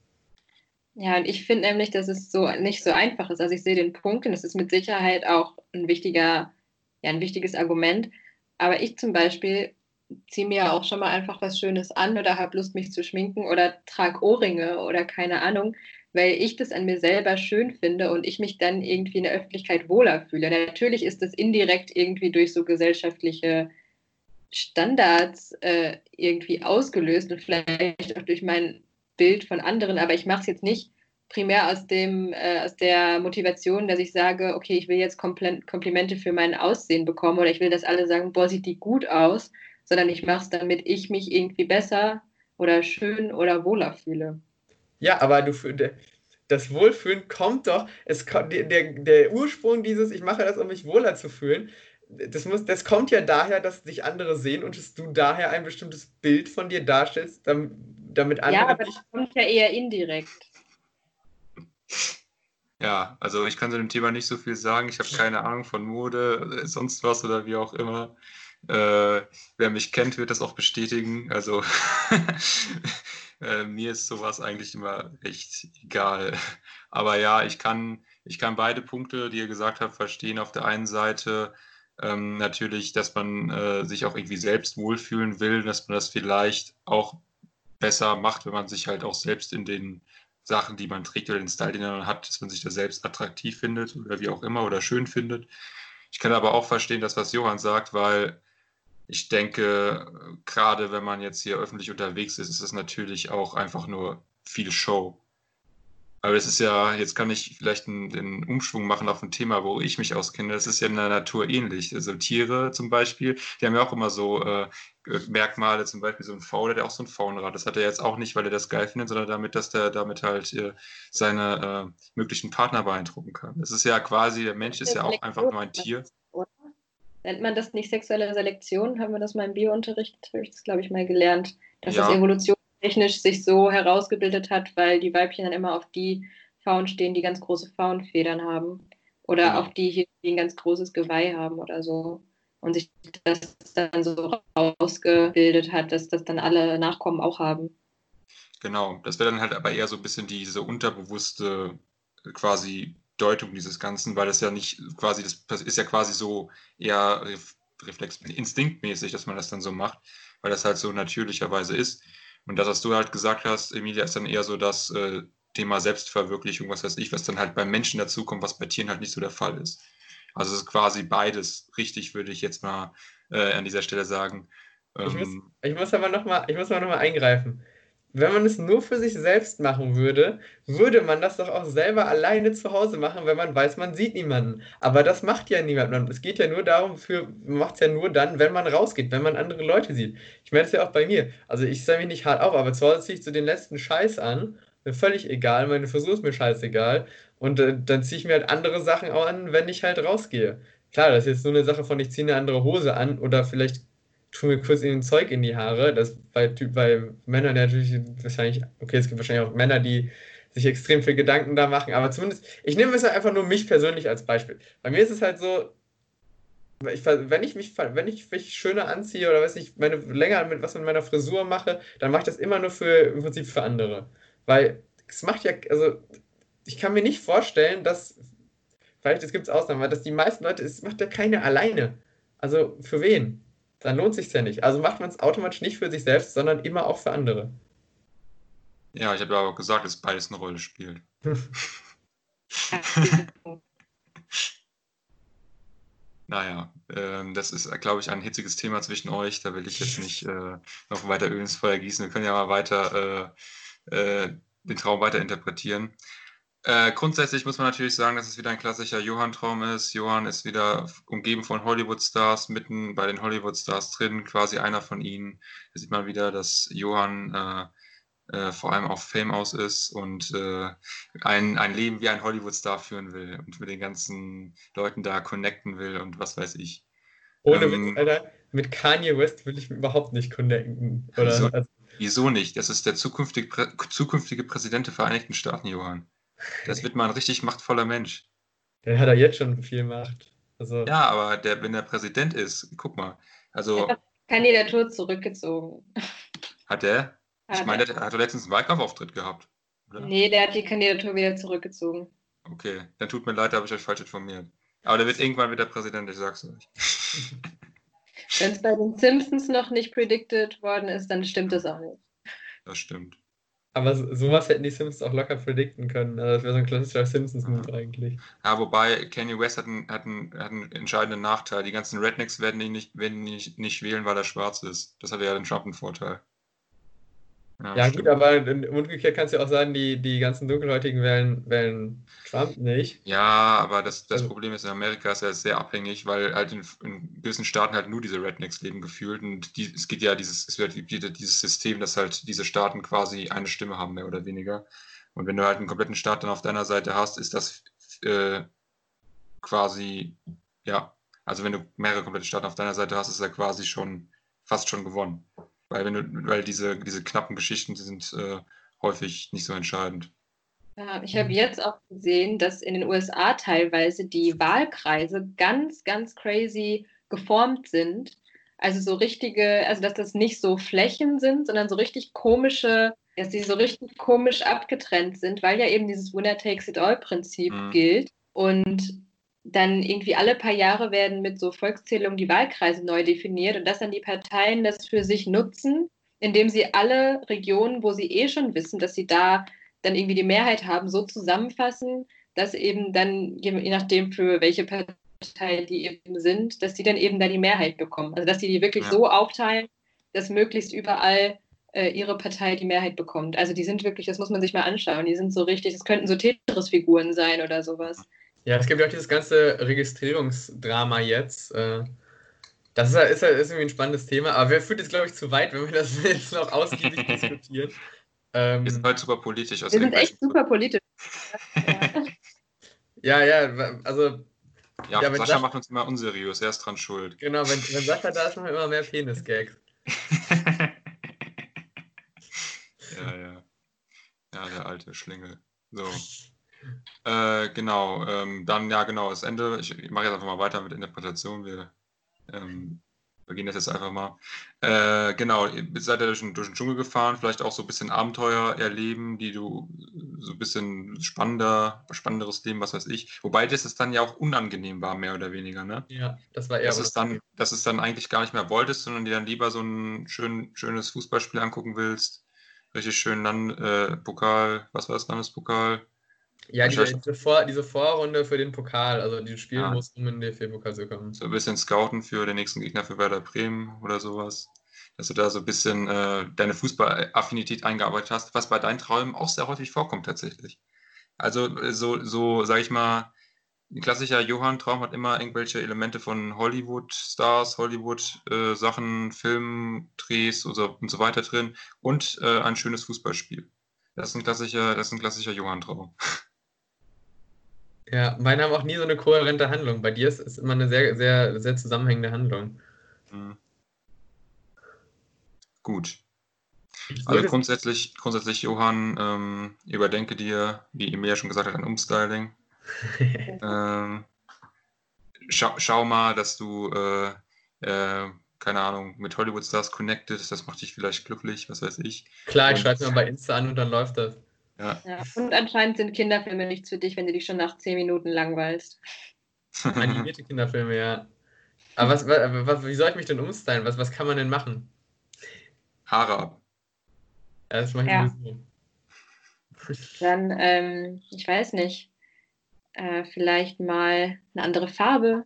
Ja, und ich finde nämlich, dass es so nicht so einfach ist. Also ich sehe den Punkt und es ist mit Sicherheit auch ein wichtiger, ja, ein wichtiges Argument. Aber ich zum Beispiel ziehe mir auch schon mal einfach was Schönes an oder habe Lust, mich zu schminken oder trage Ohrringe oder keine Ahnung, weil ich das an mir selber schön finde und ich mich dann irgendwie in der Öffentlichkeit wohler fühle. Natürlich ist das indirekt irgendwie durch so gesellschaftliche Standards äh, irgendwie ausgelöst und vielleicht auch durch mein Bild von anderen, aber ich mache es jetzt nicht primär aus, dem, äh, aus der Motivation, dass ich sage, okay, ich will jetzt Komplimente für mein Aussehen bekommen oder ich will, dass alle sagen, boah, sieht die gut aus, sondern ich mache es, damit ich mich irgendwie besser oder schön oder wohler fühle. Ja, aber du, das Wohlfühlen kommt doch, es, der, der Ursprung dieses, ich mache das, um mich wohler zu fühlen, das, muss, das kommt ja daher, dass dich andere sehen und dass du daher ein bestimmtes Bild von dir darstellst, damit, damit andere. Ja, aber das kommt ja eher indirekt. Ja, also ich kann zu dem Thema nicht so viel sagen. Ich habe keine Ahnung von Mode, sonst was oder wie auch immer. Äh, wer mich kennt, wird das auch bestätigen. Also <laughs> äh, mir ist sowas eigentlich immer recht egal. Aber ja, ich kann, ich kann beide Punkte, die ihr gesagt habt, verstehen. Auf der einen Seite ähm, natürlich, dass man äh, sich auch irgendwie selbst wohlfühlen will, dass man das vielleicht auch besser macht, wenn man sich halt auch selbst in den Sachen, die man trägt oder den Style, den man hat, dass man sich da selbst attraktiv findet oder wie auch immer oder schön findet. Ich kann aber auch verstehen, das, was Johann sagt, weil ich denke, gerade wenn man jetzt hier öffentlich unterwegs ist, ist es natürlich auch einfach nur viel Show. Aber es ist ja, jetzt kann ich vielleicht einen, den Umschwung machen auf ein Thema, wo ich mich auskenne. Das ist ja in der Natur ähnlich. Also Tiere zum Beispiel, die haben ja auch immer so äh, Merkmale, zum Beispiel so ein Fauler, der auch so ein Faunrad. Das hat er jetzt auch nicht, weil er das geil findet, sondern damit, dass der damit halt äh, seine äh, möglichen Partner beeindrucken kann. Das ist ja quasi, der Mensch ist ja auch einfach nur ein Tier. Nennt man das nicht sexuelle Selektion? Haben wir das mal im Biounterricht, habe ich das, glaube ich, mal gelernt, dass ja. das evolutionstechnisch sich so herausgebildet hat, weil die Weibchen dann immer auf die Faunen stehen, die ganz große Faunfedern haben. Oder genau. auf die hier, die ein ganz großes Geweih haben oder so. Und sich das dann so rausgebildet hat, dass das dann alle Nachkommen auch haben. Genau, das wäre dann halt aber eher so ein bisschen diese unterbewusste quasi Deutung dieses Ganzen, weil das ja nicht quasi, das ist ja quasi so eher reflex, instinktmäßig, dass man das dann so macht, weil das halt so natürlicherweise ist. Und das, was du halt gesagt hast, Emilia, ist dann eher so das äh, Thema Selbstverwirklichung, was weiß ich, was dann halt beim Menschen dazukommt, was bei Tieren halt nicht so der Fall ist. Also es ist quasi beides richtig, würde ich jetzt mal äh, an dieser Stelle sagen. Ähm, ich, muss, ich muss aber nochmal noch, mal eingreifen wenn man es nur für sich selbst machen würde, würde man das doch auch selber alleine zu Hause machen, wenn man weiß, man sieht niemanden. Aber das macht ja niemand. Es geht ja nur darum, man macht es ja nur dann, wenn man rausgeht, wenn man andere Leute sieht. Ich merke es ja auch bei mir. Also ich sehe mich nicht hart auf, aber zu Hause ziehe ich so den letzten Scheiß an. Mir völlig egal, meine Frisur ist mir scheißegal. Und äh, dann ziehe ich mir halt andere Sachen auch an, wenn ich halt rausgehe. Klar, das ist jetzt nur eine Sache von, ich ziehe eine andere Hose an oder vielleicht tue mir kurz in Zeug in die Haare. Das bei, bei Männern natürlich wahrscheinlich, okay, es gibt wahrscheinlich auch Männer, die sich extrem viel Gedanken da machen, aber zumindest, ich nehme es halt einfach nur mich persönlich als Beispiel. Bei mir ist es halt so, ich, wenn ich mich, wenn ich mich schöner anziehe oder weiß ich, meine länger mit was mit meiner Frisur mache, dann mache ich das immer nur für im Prinzip für andere. Weil es macht ja, also ich kann mir nicht vorstellen, dass, vielleicht es gibt Ausnahmen, weil dass die meisten Leute, es macht ja keine alleine. Also für wen? Dann lohnt sich ja nicht. Also macht man es automatisch nicht für sich selbst, sondern immer auch für andere. Ja, ich habe ja auch gesagt, dass beides eine Rolle spielt. <laughs> naja, äh, das ist, glaube ich, ein hitziges Thema zwischen euch. Da will ich jetzt nicht äh, noch weiter Öl ins Feuer gießen. Wir können ja mal weiter äh, äh den Traum weiter interpretieren. Äh, grundsätzlich muss man natürlich sagen, dass es wieder ein klassischer Johann-Traum ist. Johann ist wieder umgeben von Hollywood-Stars, mitten bei den Hollywood-Stars drin, quasi einer von ihnen. Da sieht man wieder, dass Johann äh, äh, vor allem auf Fame aus ist und äh, ein, ein Leben wie ein Hollywood-Star führen will und mit den ganzen Leuten da connecten will und was weiß ich. Ohne ähm, Witz, Alter, mit Kanye West will ich überhaupt nicht connecten. Oder? Wieso, also, wieso nicht? Das ist der zukünftige, zukünftige Präsident der Vereinigten Staaten, Johann. Das wird mal ein richtig machtvoller Mensch. Der hat ja jetzt schon viel Macht. Also, ja, aber der, wenn er Präsident ist, guck mal. Also, er hat Kandidatur zurückgezogen. Hat er? Ich meine, der hat letztens einen Wahlkampfauftritt gehabt. Oder? Nee, der hat die Kandidatur wieder zurückgezogen. Okay, dann tut mir leid, da habe ich euch falsch informiert. Aber der wird irgendwann wieder Präsident, ich sag's euch. Wenn es bei den Simpsons noch nicht predicted worden ist, dann stimmt das auch nicht. Das stimmt. Aber so- sowas hätten die Simpsons auch locker predikten können. Also das wäre so ein klassischer Simpsons-Move eigentlich. Ja, wobei Kanye West hat einen, hat, einen, hat einen entscheidenden Nachteil. Die ganzen Rednecks werden ihn nicht, werden ihn nicht, nicht wählen, weil er schwarz ist. Das hat ja den Trump einen Vorteil. Ja, gut, aber umgekehrt kannst du ja auch sagen, die, die ganzen Dunkelhäutigen wählen, wählen Trump nicht. Ja, aber das, das Also- Problem ist, in Amerika ist er sehr abhängig, weil halt in, in gewissen Staaten halt nur diese Rednecks leben gefühlt. Und die, es gibt ja dieses, es wird, ja dieses System, dass halt diese Staaten quasi eine Stimme haben, mehr oder weniger. Und wenn du halt einen kompletten Staat dann auf deiner Seite hast, ist das äh, quasi, ja, also wenn du mehrere komplette Staaten auf deiner Seite hast, ist er quasi schon fast schon gewonnen. Weil wenn du, weil diese, diese knappen Geschichten die sind äh, häufig nicht so entscheidend. Ja, ich habe jetzt auch gesehen, dass in den USA teilweise die Wahlkreise ganz, ganz crazy geformt sind. Also so richtige, also dass das nicht so Flächen sind, sondern so richtig komische, dass die so richtig komisch abgetrennt sind, weil ja eben dieses Winner takes it all Prinzip Mhm. gilt. Und dann irgendwie alle paar Jahre werden mit so Volkszählungen die Wahlkreise neu definiert und dass dann die Parteien das für sich nutzen, indem sie alle Regionen, wo sie eh schon wissen, dass sie da dann irgendwie die Mehrheit haben, so zusammenfassen, dass eben dann, je nachdem für welche Partei die eben sind, dass die dann eben da die Mehrheit bekommen. Also dass die die wirklich Ja. so aufteilen, dass möglichst überall äh, ihre Partei die Mehrheit bekommt. Also die sind wirklich, das muss man sich mal anschauen, die sind so richtig, das könnten so Tetris-Figuren sein oder sowas. Ja, es gibt ja auch dieses ganze Registrierungsdrama jetzt. äh, Das ist, ja- ist, ist irgendwie ein spannendes Thema, aber wer führt jetzt, glaube ich, zu weit, wenn wir das <laughs> jetzt noch ausgiebig diskutieren. Ähm, Wir sind heute super politisch. aus Wir sind echt super politisch. Ja. ja, also Ja, Ja, wenn Sascha Sascha- macht uns immer unseriös, er ist dran schuld. genau, wenn, wenn Sascha da ist, machen wir immer mehr Penis-Gags. <laughs> ja, ja. Ja, der alte Schlingel. So. Äh, genau, ähm, dann ja genau, das Ende. Ich, ich mache jetzt einfach mal weiter mit Interpretation. Wir ähm, beginnen das jetzt einfach mal. Äh, genau, ihr seid ja durch den, durch den Dschungel gefahren, vielleicht auch so ein bisschen Abenteuer erleben, die du so ein bisschen spannender, spannenderes Leben, was weiß ich. Wobei das ist dann ja auch unangenehm war, mehr oder weniger, ne? Ja, das war eher. dass es dann, dass es dann eigentlich gar nicht mehr wolltest, sondern dir dann lieber so ein schön, schönes Fußballspiel angucken willst. Richtig schön Land, äh, Pokal, was war das Landespokal? Ja, diese, diese, Vor, diese Vorrunde für den Pokal, also die du spielen Ja. musst, um in den DFB-Pokal zu kommen. So ein bisschen scouten für den nächsten Gegner für Werder Bremen oder sowas. Dass du da so ein bisschen äh, deine Fußballaffinität eingearbeitet hast, was bei deinen Träumen auch sehr häufig vorkommt tatsächlich. Also äh, so, so sag ich mal, ein klassischer Johann-Traum hat immer irgendwelche Elemente von Hollywood-Stars, Hollywood-Sachen, Filmdrehs und so, und so weiter drin und äh, ein schönes Fußballspiel. Das ist ein klassischer, das ist ein klassischer Johann-Traum. <laughs> Ja, meine haben auch nie so eine kohärente Handlung. Bei dir ist es immer eine sehr, sehr, sehr zusammenhängende Handlung. Mhm. Gut. Also grundsätzlich, grundsätzlich, Johann, ähm, überdenke dir, wie Emilia schon gesagt hat, ein Umstyling. <laughs> ähm, schau, schau mal, dass du, äh, äh, keine Ahnung, mit Hollywood-Stars connected, das macht dich vielleicht glücklich, was weiß ich. Klar, ich schreibe mir bei Insta an und dann läuft das. Ja. Ja. Und anscheinend sind Kinderfilme nichts für dich, wenn du dich schon nach zehn Minuten langweilst. Animierte Kinderfilme, ja. Aber was, was, wie soll ich mich denn umstylen? Was, was kann man denn machen? Haare ab. Ja, das mache ich Ja. Dann, ähm, ich weiß nicht, äh, vielleicht mal eine andere Farbe.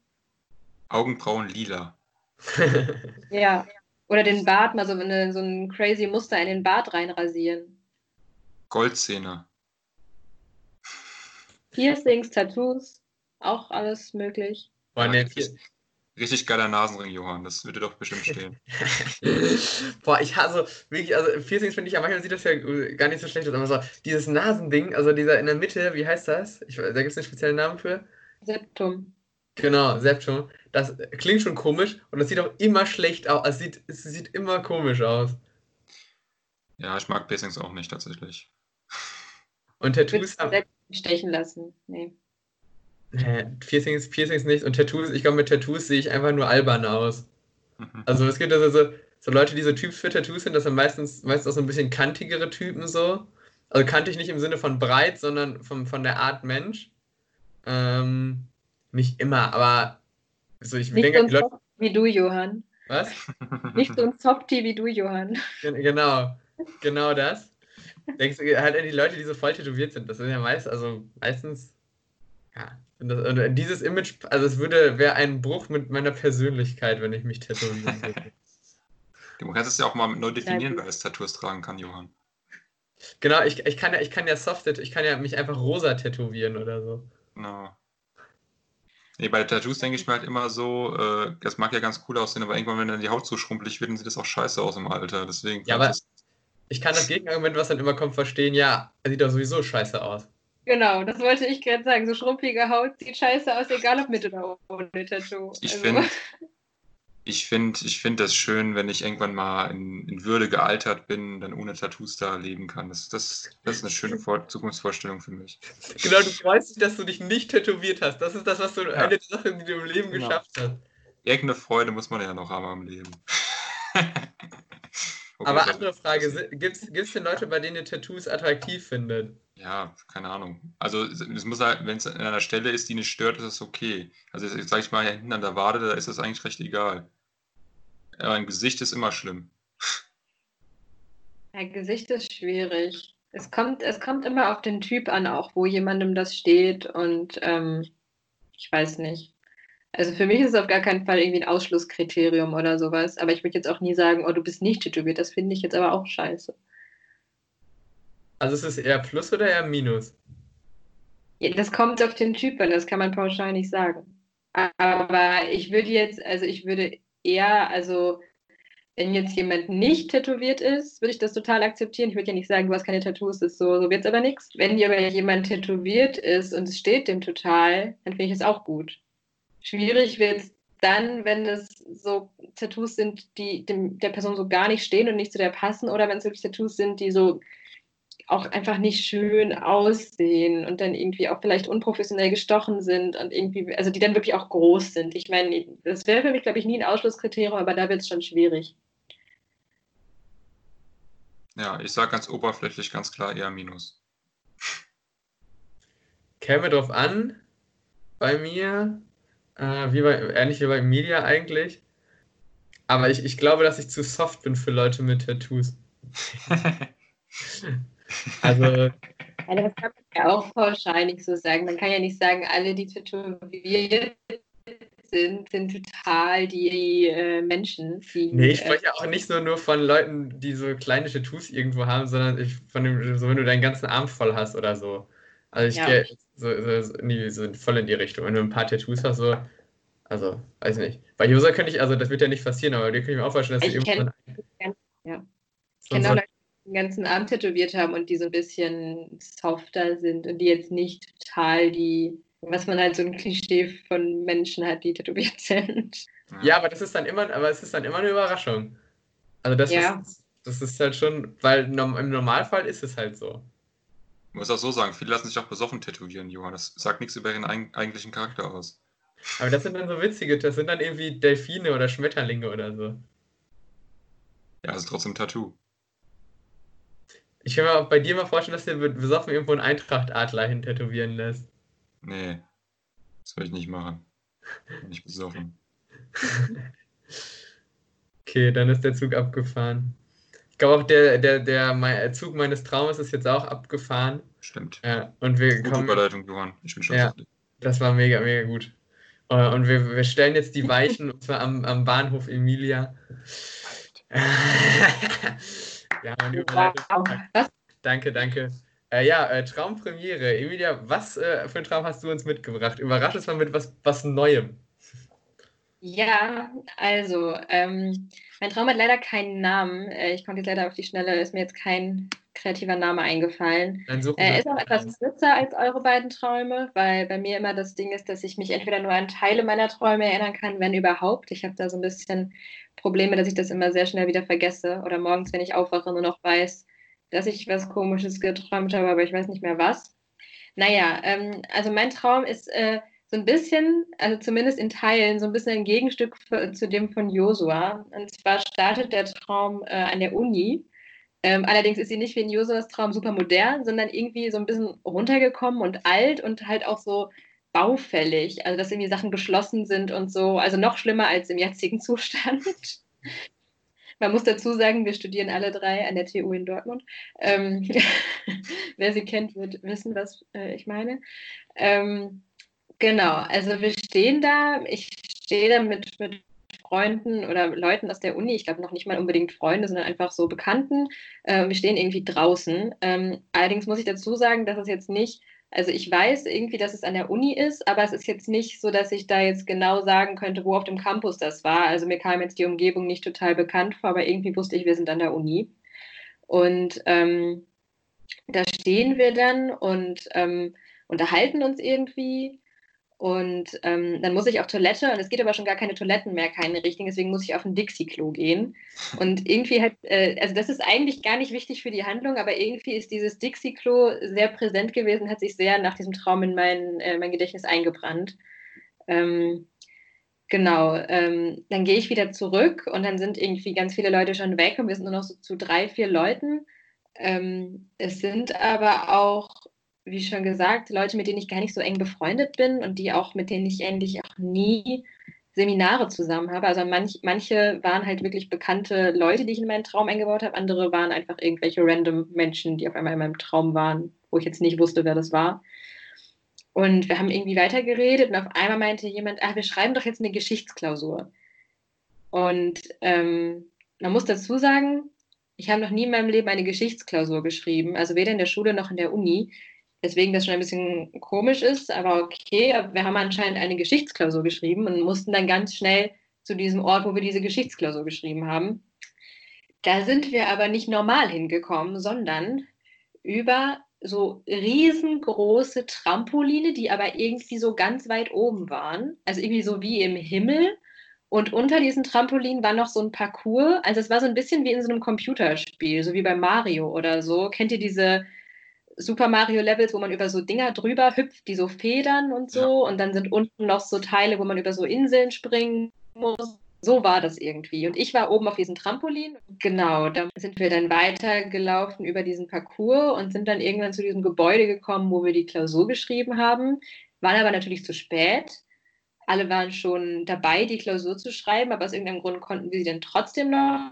Augenbrauen lila. Ja. Oder den Bart, mal so, eine, so ein crazy Muster in den Bart reinrasieren. Goldzähne. Piercings, Tattoos, auch alles möglich. Boah, Ja, nee, richtig, geiler Nasenring, Johann. Das würde doch bestimmt stehen. <laughs> Boah, ich hasse wirklich, also Piercings finde ich ja, manchmal sieht das ja gar nicht so schlecht aus, aber so dieses Nasending, also dieser in der Mitte, wie heißt das? Ich, da gibt es einen speziellen Namen für. Septum. Genau, Septum. Das klingt schon komisch und das sieht auch immer schlecht aus. Es sieht, es sieht immer komisch aus. Ja, ich mag Piercings auch nicht tatsächlich. Und Tattoos haben. selbst nicht stechen lassen. Nee. Nee, Piercings, Piercings nicht. Und Tattoos, ich glaube, mit Tattoos sehe ich einfach nur albern aus. Mhm. Also es gibt also so, so Leute, die so Typs für Tattoos sind, das sind meistens, meistens auch so ein bisschen kantigere Typen so. Also kantig nicht im Sinne von breit, sondern von, von der Art Mensch. Ähm, nicht immer, aber so ich Nicht denke, so die ein Leute. Wie du, Johann. Was? Nicht so ein Softie wie du, Johann. Gen- Genau, genau das. Denkst du halt an die Leute, die so voll tätowiert sind. Das sind ja meist, also meistens, ja. Und das, und dieses Image, also es würde, wäre ein Bruch mit meiner Persönlichkeit, wenn ich mich tätowieren würde. <laughs> Du kannst es ja auch mal neu definieren, wer es Tattoos tragen kann, Johann. Genau, ich, ich, kann ja, ich kann ja soft, ich kann ja mich einfach rosa tätowieren oder so. Genau. Nee, bei Tattoos denke ich mir halt immer so, äh, das mag ja ganz cool aussehen, aber irgendwann, wenn dann die Haut zu schrumpelig wird, dann sieht das auch scheiße aus im Alter. Deswegen. Ja, aber ich kann das Gegenargument, was dann immer kommt, verstehen, ja, sieht doch sowieso scheiße aus. Genau, das wollte ich gerade sagen. So schrumpelige Haut sieht scheiße aus, egal ob mit oder ohne Tattoo. Ich also. finde <laughs> ich find, ich find das schön, wenn ich irgendwann mal in, in, Würde gealtert bin, dann ohne Tattoos da leben kann. Das, das, das ist eine schöne Vor Zukunftsvorstellung für mich. Genau, du freust dich, dass du dich nicht tätowiert hast. Das ist das, was du ja. eine Sache, die du im Leben genau. geschafft hast. Irgendeine Freude muss man ja noch haben im Leben. Okay, Aber andere Frage, gibt es denn Leute, bei denen ihr Tattoos attraktiv findet? Ja, keine Ahnung. Also es muss halt, wenn es an einer Stelle ist, die nicht stört, ist es okay. Also jetzt sage ich mal, hinten an der Wade, da ist das eigentlich recht egal. Aber ein Gesicht ist immer schlimm. Ja, Gesicht ist schwierig. Es kommt, es kommt immer auf den Typ an, auch wo jemandem das steht und ähm, ich weiß nicht. Also für mich ist es auf gar keinen Fall irgendwie ein Ausschlusskriterium oder sowas. Aber ich würde jetzt auch nie sagen, oh, du bist nicht tätowiert. Das finde ich jetzt aber auch scheiße. Also ist es eher Plus oder eher Minus? Ja, das kommt auf den Typ an, das kann man pauschal nicht sagen. Aber ich würde jetzt, also ich würde eher, also wenn jetzt jemand nicht tätowiert ist, würde ich das total akzeptieren. Ich würde ja nicht sagen, du hast keine Tattoos, ist so, so wird es aber nichts. Wenn aber jemand tätowiert ist und es steht dem total, dann finde ich es auch gut. Schwierig wird es dann, wenn es so Tattoos sind, die dem, der Person so gar nicht stehen und nicht zu der passen, oder wenn es wirklich Tattoos sind, die so auch einfach nicht schön aussehen und dann irgendwie auch vielleicht unprofessionell gestochen sind und irgendwie, also die dann wirklich auch groß sind. Ich meine, das wäre für mich, glaube ich, nie ein Ausschlusskriterium, aber da wird es schon schwierig. Ja, ich sage ganz oberflächlich ganz klar eher Minus. Käme drauf an, bei mir, äh, wie bei, ähnlich wie bei Media eigentlich. Aber ich, ich glaube, dass ich zu soft bin für Leute mit Tattoos. <laughs> also. Also das kann man ja auch pauschal nicht so sagen. Man kann ja nicht sagen, alle, die tätowiert sind, sind total die äh, Menschen. Die, nee, ich spreche äh, auch nicht so nur von Leuten, die so kleine Tattoos irgendwo haben, sondern ich, von dem, so wenn du deinen ganzen Arm voll hast oder so. Also ich ja. gehe so, so, so, so, voll in die Richtung. Wenn du ein paar Tattoos hast, so, also, weiß nicht. Bei User könnte ich, also das wird ja nicht passieren, aber dir könnte ich mir auch vorstellen, dass ich du irgendwann. Kenn, ja. Ich kenne auch Leute, die den ganzen Arm tätowiert haben und die so ein bisschen softer sind und die jetzt nicht total die, was man halt so ein Klischee von Menschen hat, die tätowiert <laughs> sind. Ja, aber das ist dann immer, aber es ist dann immer eine Überraschung. Also das ja. ist, das ist halt schon, weil im Normalfall ist es halt so. Ich muss auch so sagen, viele lassen sich auch besoffen tätowieren, Johann. Das sagt nichts über ihren eigentlichen Charakter aus. Aber das sind dann so witzige, das sind dann irgendwie Delfine oder Schmetterlinge oder so. Ja, das ist trotzdem ein Tattoo. Ich kann mir auch bei dir mal vorstellen, dass du besoffen irgendwo einen Eintrachtadler hin tätowieren lässt. Nee, das will ich nicht machen. Nicht besoffen. <laughs> okay, dann ist der Zug abgefahren. Ich glaube auch, der, der, der Zug meines Traumes ist jetzt auch abgefahren. Stimmt. Ja, und wir Gute kommen, Überleitung, Johann. Ich bin schon ja, Das war mega, mega gut. Äh, und wir, wir stellen jetzt die Weichen, <laughs> und zwar am, am Bahnhof Emilia. <laughs> ja, meine Überleitung. Wow. Danke, danke. Äh, ja, äh, Traumpremiere. Emilia, was äh, für einen Traum hast du uns mitgebracht? Überrasch uns mal mit was, was Neuem. Ja, also, ähm, mein Traum hat leider keinen Namen. Äh, ich konnte jetzt leider auf die Schnelle, ist mir jetzt kein kreativer Name eingefallen. Er äh, ist auch etwas kürzer als eure beiden Träume, weil bei mir immer das Ding ist, dass ich mich entweder nur an Teile meiner Träume erinnern kann, wenn überhaupt. Ich habe da so ein bisschen Probleme, dass ich das immer sehr schnell wieder vergesse oder morgens, wenn ich aufwache, nur noch weiß, dass ich was Komisches geträumt habe, aber ich weiß nicht mehr was. Naja, ähm, also mein Traum ist. Äh, so ein bisschen, also zumindest in Teilen, so ein bisschen ein Gegenstück für, zu dem von Josua. Und zwar startet der Traum äh, an der Uni. Ähm, allerdings ist sie nicht wie in Josuas Traum super modern, sondern irgendwie so ein bisschen runtergekommen und alt und halt auch so baufällig. Also dass irgendwie Sachen geschlossen sind und so. Also noch schlimmer als im jetzigen <laughs> Zustand. Man muss dazu sagen, wir studieren alle drei an der TU in Dortmund. Ähm, <laughs> wer sie kennt, wird wissen, was äh, ich meine. Ähm, genau, also wir stehen da, ich stehe da mit, mit Freunden oder Leuten aus der Uni, ich glaube noch nicht mal unbedingt Freunde, sondern einfach so Bekannten. Äh, wir stehen irgendwie draußen. Ähm, allerdings muss ich dazu sagen, dass es jetzt nicht also ich weiß irgendwie, dass es an der Uni ist, aber es ist jetzt nicht so, dass ich da jetzt genau sagen könnte, wo auf dem Campus das war. Also mir kam jetzt die Umgebung nicht total bekannt vor, aber irgendwie wusste ich, wir sind an der Uni. Und ähm, da stehen wir dann und ähm, unterhalten uns irgendwie. Und ähm, dann muss ich auf Toilette und es geht aber schon gar keine Toiletten mehr, keine richtigen, deswegen muss ich auf ein Dixie-Klo gehen. Und irgendwie hat, äh, also das ist eigentlich gar nicht wichtig für die Handlung, aber irgendwie ist dieses Dixie-Klo sehr präsent gewesen, hat sich sehr nach diesem Traum in mein, äh, mein Gedächtnis eingebrannt. Ähm, genau, ähm, dann gehe ich wieder zurück und dann sind irgendwie ganz viele Leute schon weg und wir sind nur noch so zu drei, vier Leuten. Ähm, es sind aber auch wie schon gesagt, Leute, mit denen ich gar nicht so eng befreundet bin und die auch, mit denen ich eigentlich auch nie Seminare zusammen habe. Also manch, manche waren halt wirklich bekannte Leute, die ich in meinen Traum eingebaut habe. Andere waren einfach irgendwelche random Menschen, die auf einmal in meinem Traum waren, wo ich jetzt nicht wusste, wer das war. Und wir haben irgendwie weitergeredet und auf einmal meinte jemand, ah, wir schreiben doch jetzt eine Geschichtsklausur. Und ähm, man muss dazu sagen, ich habe noch nie in meinem Leben eine Geschichtsklausur geschrieben, also weder in der Schule noch in der Uni. Deswegen das schon ein bisschen komisch ist, aber okay. Wir haben anscheinend eine Geschichtsklausur geschrieben und mussten dann ganz schnell zu diesem Ort, wo wir diese Geschichtsklausur geschrieben haben. Da sind wir aber nicht normal hingekommen, sondern über so riesengroße Trampoline, die aber irgendwie so ganz weit oben waren. Also irgendwie so wie im Himmel. Und unter diesen Trampolinen war noch so ein Parcours. Also es war so ein bisschen wie in so einem Computerspiel, so wie bei Mario oder so. Kennt ihr diese Super Mario Levels, wo man über so Dinger drüber hüpft, die so federn und so. Ja. Und dann sind unten noch so Teile, wo man über so Inseln springen muss. So war das irgendwie. Und ich war oben auf diesem Trampolin. Genau, da sind wir dann weitergelaufen über diesen Parcours und sind dann irgendwann zu diesem Gebäude gekommen, wo wir die Klausur geschrieben haben. Waren aber natürlich zu spät. Alle waren schon dabei, die Klausur zu schreiben, aber aus irgendeinem Grund konnten wir sie dann trotzdem noch,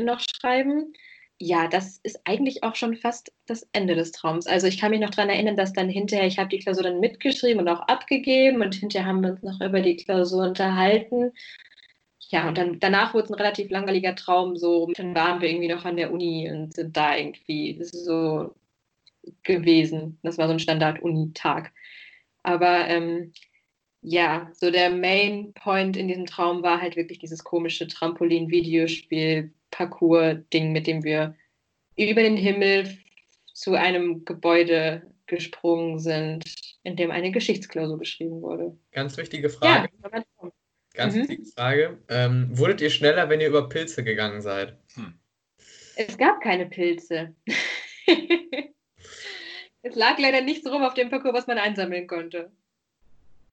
noch schreiben ja, das ist eigentlich auch schon fast das Ende des Traums. Also ich kann mich noch daran erinnern, dass dann hinterher, ich habe die Klausur dann mitgeschrieben und auch abgegeben und hinterher haben wir uns noch über die Klausur unterhalten. Ja, und dann danach wurde es ein relativ langweiliger Traum. So, dann waren wir irgendwie noch an der Uni und sind da irgendwie so gewesen. Das war so ein Standard-Uni-Tag. Aber ähm, ja, so der Main Point in diesem Traum war halt wirklich dieses komische Trampolin-Videospiel, Parcours-Ding, mit dem wir über den Himmel zu einem Gebäude gesprungen sind, in dem eine Geschichtsklausur geschrieben wurde. Ganz wichtige Frage. Ja, Ganz mhm. wichtige Frage. Ähm, wurdet ihr schneller, wenn ihr über Pilze gegangen seid? Hm. Es gab keine Pilze. <laughs> es lag leider nichts rum auf dem Parcours, was man einsammeln konnte.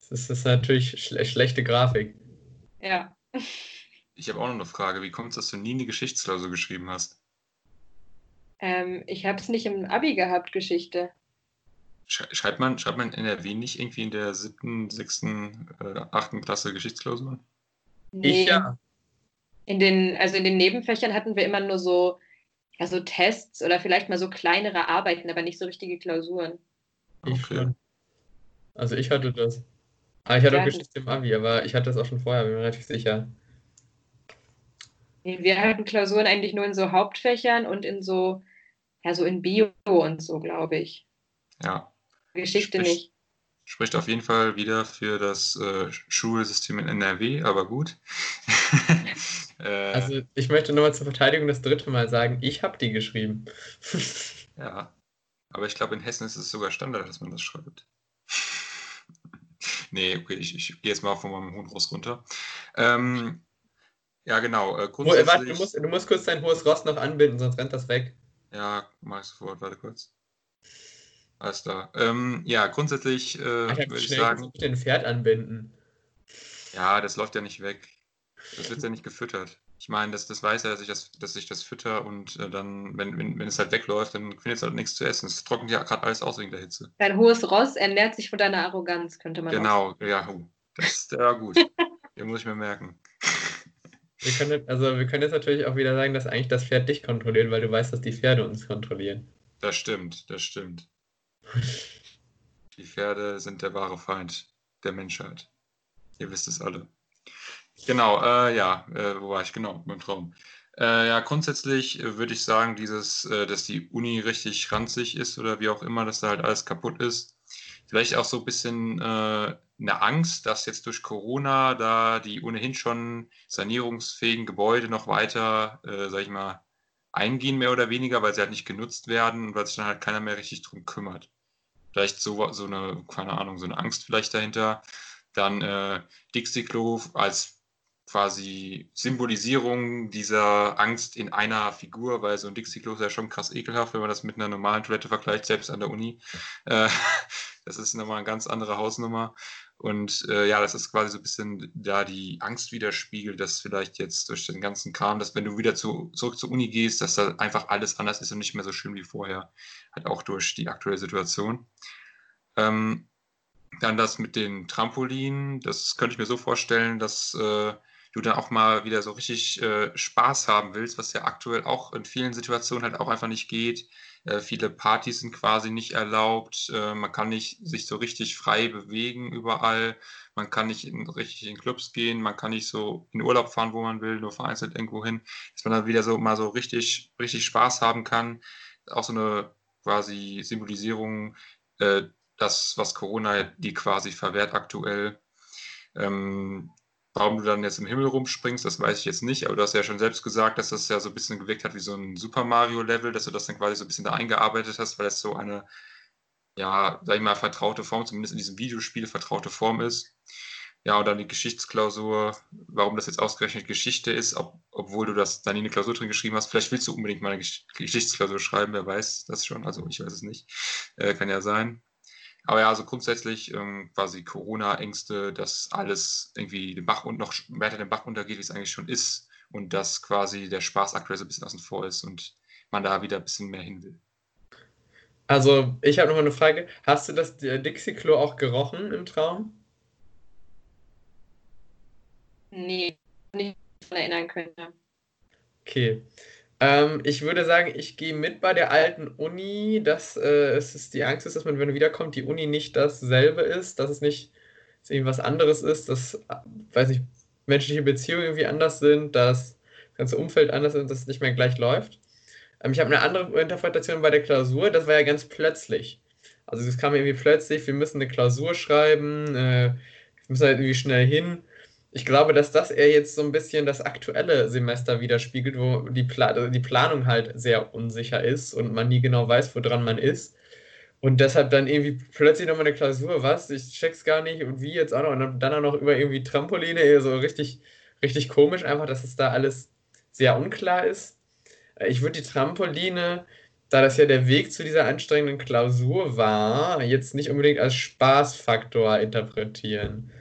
Das ist natürlich schle schlechte Grafik. Ja. Ich habe auch noch eine Frage. Wie kommt es, dass du nie eine Geschichtsklausur geschrieben hast? Ähm, ich habe es nicht im Abi gehabt, Geschichte. Schreibt man, schreibt man in NRW nicht irgendwie in der siebten, sechsten, äh, achten Klasse Geschichtsklausuren? Nee. Ich ja. In den, also in den Nebenfächern hatten wir immer nur so, ja, so Tests oder vielleicht mal so kleinere Arbeiten, aber nicht so richtige Klausuren. Ich okay. Also ich hatte das. Aber ah, ich hatte ja, auch Geschichte im Abi, aber ich hatte das auch schon vorher, bin mir relativ sicher. Wir hatten Klausuren eigentlich nur in so Hauptfächern und in so, ja, so in Bio und so, glaube ich. Ja. Geschichte spricht, nicht. Spricht auf jeden Fall wieder für das äh, Schulsystem in NRW, aber gut. <laughs> äh, also ich möchte nochmal zur Verteidigung das dritte Mal sagen, ich habe die geschrieben. <laughs> ja, aber ich glaube in Hessen ist es sogar Standard, dass man das schreibt. <laughs> nee, okay, ich, ich gehe jetzt mal von meinem hohen Ross runter. Ähm, ja, genau. Äh, grundsätzlich... Warte, du musst, du musst kurz dein hohes Rost noch anbinden, sonst rennt das weg. Ja, mach ich sofort. Warte kurz. Alles klar. Ähm, ja, grundsätzlich äh, würde ich sagen. Ich den Pferd anbinden. Ja, das läuft ja nicht weg. Das wird ja nicht gefüttert. Ich meine, das, das weiß ja, dass ich das, dass ich das fütter und äh, dann, wenn, wenn, wenn es halt wegläuft, dann findet es halt nichts zu essen. Es trocknet ja gerade alles aus wegen der Hitze. Dein hohes Ross ernährt sich von deiner Arroganz, könnte man Genau, auch. ja, das ist ja gut. <laughs> Den muss ich mir merken. Wir können, also wir können jetzt natürlich auch wieder sagen, dass eigentlich das Pferd dich kontrolliert, weil du weißt, dass die Pferde uns kontrollieren. Das stimmt, das stimmt. Die Pferde sind der wahre Feind der Menschheit. Ihr wisst es alle. Genau, äh, ja, äh, wo war ich? Genau, beim Traum. Äh, ja, grundsätzlich würde ich sagen, dieses, äh, dass die Uni richtig ranzig ist oder wie auch immer, dass da halt alles kaputt ist. Vielleicht auch so ein bisschen äh, eine Angst, dass jetzt durch Corona da die ohnehin schon sanierungsfähigen Gebäude noch weiter, äh, sag ich mal, eingehen, mehr oder weniger, weil sie halt nicht genutzt werden und weil sich dann halt keiner mehr richtig drum kümmert. Vielleicht so, so eine, keine Ahnung, so eine Angst vielleicht dahinter. Dann äh, Dixie-Klo als quasi Symbolisierung dieser Angst in einer Figur, weil so ein Dixie-Klo ist ja schon krass ekelhaft, wenn man das mit einer normalen Toilette vergleicht, selbst an der Uni. Äh, das ist nochmal eine ganz andere Hausnummer. Und äh, ja, das ist quasi so ein bisschen da die Angst widerspiegelt, dass vielleicht jetzt durch den ganzen Kram, dass wenn du wieder zu, zurück zur Uni gehst, dass da einfach alles anders ist und nicht mehr so schlimm wie vorher. Halt auch durch die aktuelle Situation. Ähm, dann das mit den Trampolinen, das könnte ich mir so vorstellen, dass äh, du dann auch mal wieder so richtig äh, Spaß haben willst, was ja aktuell auch in vielen Situationen halt auch einfach nicht geht. Äh, viele Partys sind quasi nicht erlaubt. Äh, man kann nicht sich so richtig frei bewegen überall. Man kann nicht in, richtig in Clubs gehen. Man kann nicht so in Urlaub fahren, wo man will, nur vereinzelt irgendwo hin. Dass man dann wieder so mal so richtig, richtig Spaß haben kann. Auch so eine quasi Symbolisierung, äh, das, was Corona die quasi verwehrt aktuell. Ähm, Warum du dann jetzt im Himmel rumspringst, das weiß ich jetzt nicht, aber du hast ja schon selbst gesagt, dass das ja so ein bisschen gewirkt hat wie so ein Super Mario-Level, dass du das dann quasi so ein bisschen da eingearbeitet hast, weil das so eine, ja, sag ich mal, vertraute Form, zumindest in diesem Videospiel vertraute Form ist. Ja, und dann die Geschichtsklausur, warum das jetzt ausgerechnet Geschichte ist, ob, obwohl du das dann in eine Klausur drin geschrieben hast. Vielleicht willst du unbedingt mal eine Geschichtsklausur schreiben, wer weiß das schon, also ich weiß es nicht. Äh, kann ja sein. Aber ja, also grundsätzlich ähm, quasi Corona-Ängste, dass alles irgendwie den Bach und noch weiter den Bach untergeht, wie es eigentlich schon ist und dass quasi der Spaß aktuell so ein bisschen außen vor ist und man da wieder ein bisschen mehr hin will. Also, ich habe noch mal eine Frage. Hast du das Dixie-Klo auch gerochen im Traum? Nee, nicht erinnern könnte. Okay. Ähm, ich würde sagen, ich gehe mit bei der alten Uni, dass äh, es ist die Angst ist, dass man, wenn man wiederkommt, die Uni nicht dasselbe ist, dass es nicht dass irgendwas anderes ist, dass, weiß nicht, menschliche Beziehungen irgendwie anders sind, dass das ganze Umfeld anders ist, dass es nicht mehr gleich läuft. Ähm, ich habe eine andere Interpretation bei der Klausur, das war ja ganz plötzlich. Also es kam irgendwie plötzlich, wir müssen eine Klausur schreiben, äh, wir müssen halt irgendwie schnell hin ich glaube, dass das eher jetzt so ein bisschen das aktuelle Semester widerspiegelt, wo die, Pla die Planung halt sehr unsicher ist und man nie genau weiß, woran man ist. Und deshalb dann irgendwie plötzlich nochmal eine Klausur, was? Ich check's gar nicht und wie jetzt auch noch. Und dann auch noch über irgendwie Trampoline, eher so richtig, richtig komisch, einfach, dass es da alles sehr unklar ist. Ich würde die Trampoline, da das ja der Weg zu dieser anstrengenden Klausur war, jetzt nicht unbedingt als Spaßfaktor interpretieren.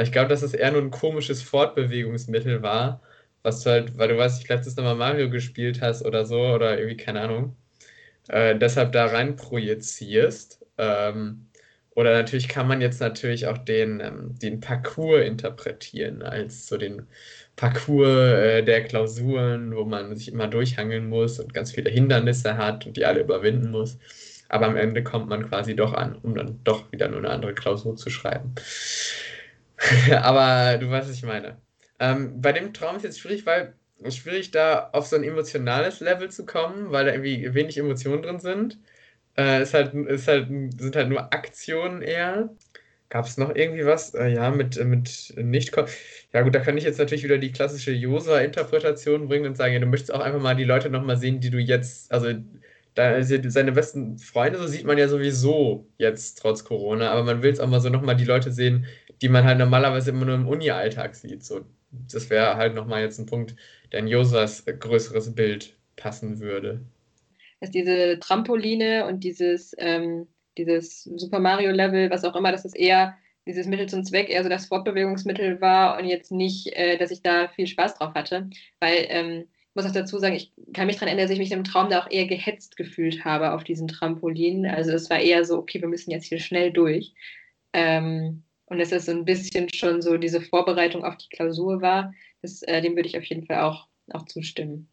Ich glaube, dass es eher nur ein komisches Fortbewegungsmittel war, was du halt, weil du weißt, ich letztes Mal Mario gespielt hast oder so, oder irgendwie, keine Ahnung, äh, deshalb da rein projizierst. Ähm, oder natürlich kann man jetzt natürlich auch den, ähm, den Parcours interpretieren, als so den Parcours äh, der Klausuren, wo man sich immer durchhangeln muss und ganz viele Hindernisse hat und die alle überwinden muss. Aber am Ende kommt man quasi doch an, um dann doch wieder nur eine andere Klausur zu schreiben. <laughs> Aber du weißt, was ich meine. Ähm, bei dem Traum ist jetzt schwierig, weil schwierig da auf so ein emotionales Level zu kommen, weil da irgendwie wenig Emotionen drin sind. Äh, ist halt, ist halt, sind halt nur Aktionen eher. Gab es noch irgendwie was? Äh, ja, mit, mit nicht. Ja, gut, da kann ich jetzt natürlich wieder die klassische Josa-Interpretation bringen und sagen, ja, du möchtest auch einfach mal die Leute nochmal sehen, die du jetzt, also seine besten Freunde, so sieht man ja sowieso jetzt trotz Corona, aber man will es auch mal so nochmal die Leute sehen, die man halt normalerweise immer nur im Uni-Alltag sieht. So, das wäre halt nochmal jetzt ein Punkt, der in Josas größeres Bild passen würde. Dass diese Trampoline und dieses, ähm, dieses Super Mario-Level, was auch immer, dass es eher dieses Mittel zum Zweck eher so das Fortbewegungsmittel war und jetzt nicht, äh, dass ich da viel Spaß drauf hatte. Weil ähm, muss auch dazu sagen, ich kann mich daran erinnern, dass ich mich im Traum da auch eher gehetzt gefühlt habe auf diesen Trampolinen. Also es war eher so, okay, wir müssen jetzt hier schnell durch. Ähm, und dass es so ein bisschen schon so diese Vorbereitung auf die Klausur war, das, äh, dem würde ich auf jeden Fall auch, auch zustimmen.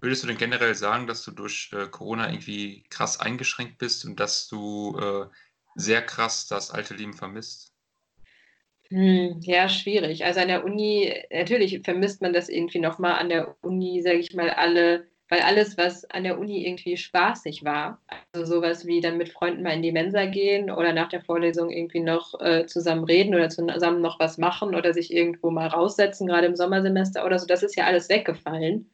Würdest du denn generell sagen, dass du durch äh, Corona irgendwie krass eingeschränkt bist und dass du äh, sehr krass das alte Leben vermisst? Hm, ja, schwierig. Also an der Uni, natürlich vermisst man das irgendwie nochmal an der Uni, sage ich mal, alle, weil alles, was an der Uni irgendwie spaßig war, also sowas wie dann mit Freunden mal in die Mensa gehen oder nach der Vorlesung irgendwie noch äh, zusammen reden oder zusammen noch was machen oder sich irgendwo mal raussetzen, gerade im Sommersemester oder so, das ist ja alles weggefallen.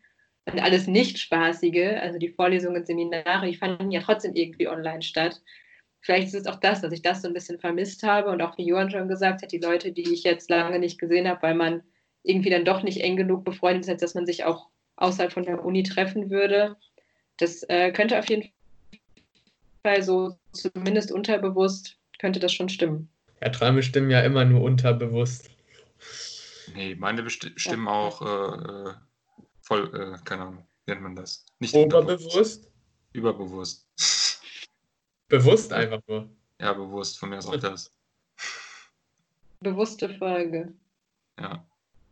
Und alles Nicht-Spaßige, also die Vorlesungen, Seminare, die fanden ja trotzdem irgendwie online statt vielleicht ist es auch das, dass ich das so ein bisschen vermisst habe und auch wie Johann schon gesagt hat, die Leute, die ich jetzt lange nicht gesehen habe, weil man irgendwie dann doch nicht eng genug befreundet ist, dass man sich auch außerhalb von der Uni treffen würde. Das äh, könnte auf jeden Fall so zumindest unterbewusst könnte das schon stimmen. Ja, Träume stimmen ja immer nur unterbewusst. Nee, meine stimmen ja. auch äh, äh, voll, äh, keine Ahnung, wie nennt man das? Nicht Oberbewusst? Überbewusst. <laughs> Bewusst einfach nur. Ja, bewusst, von mir ist auch das. <laughs> Bewusste Folge. Ja.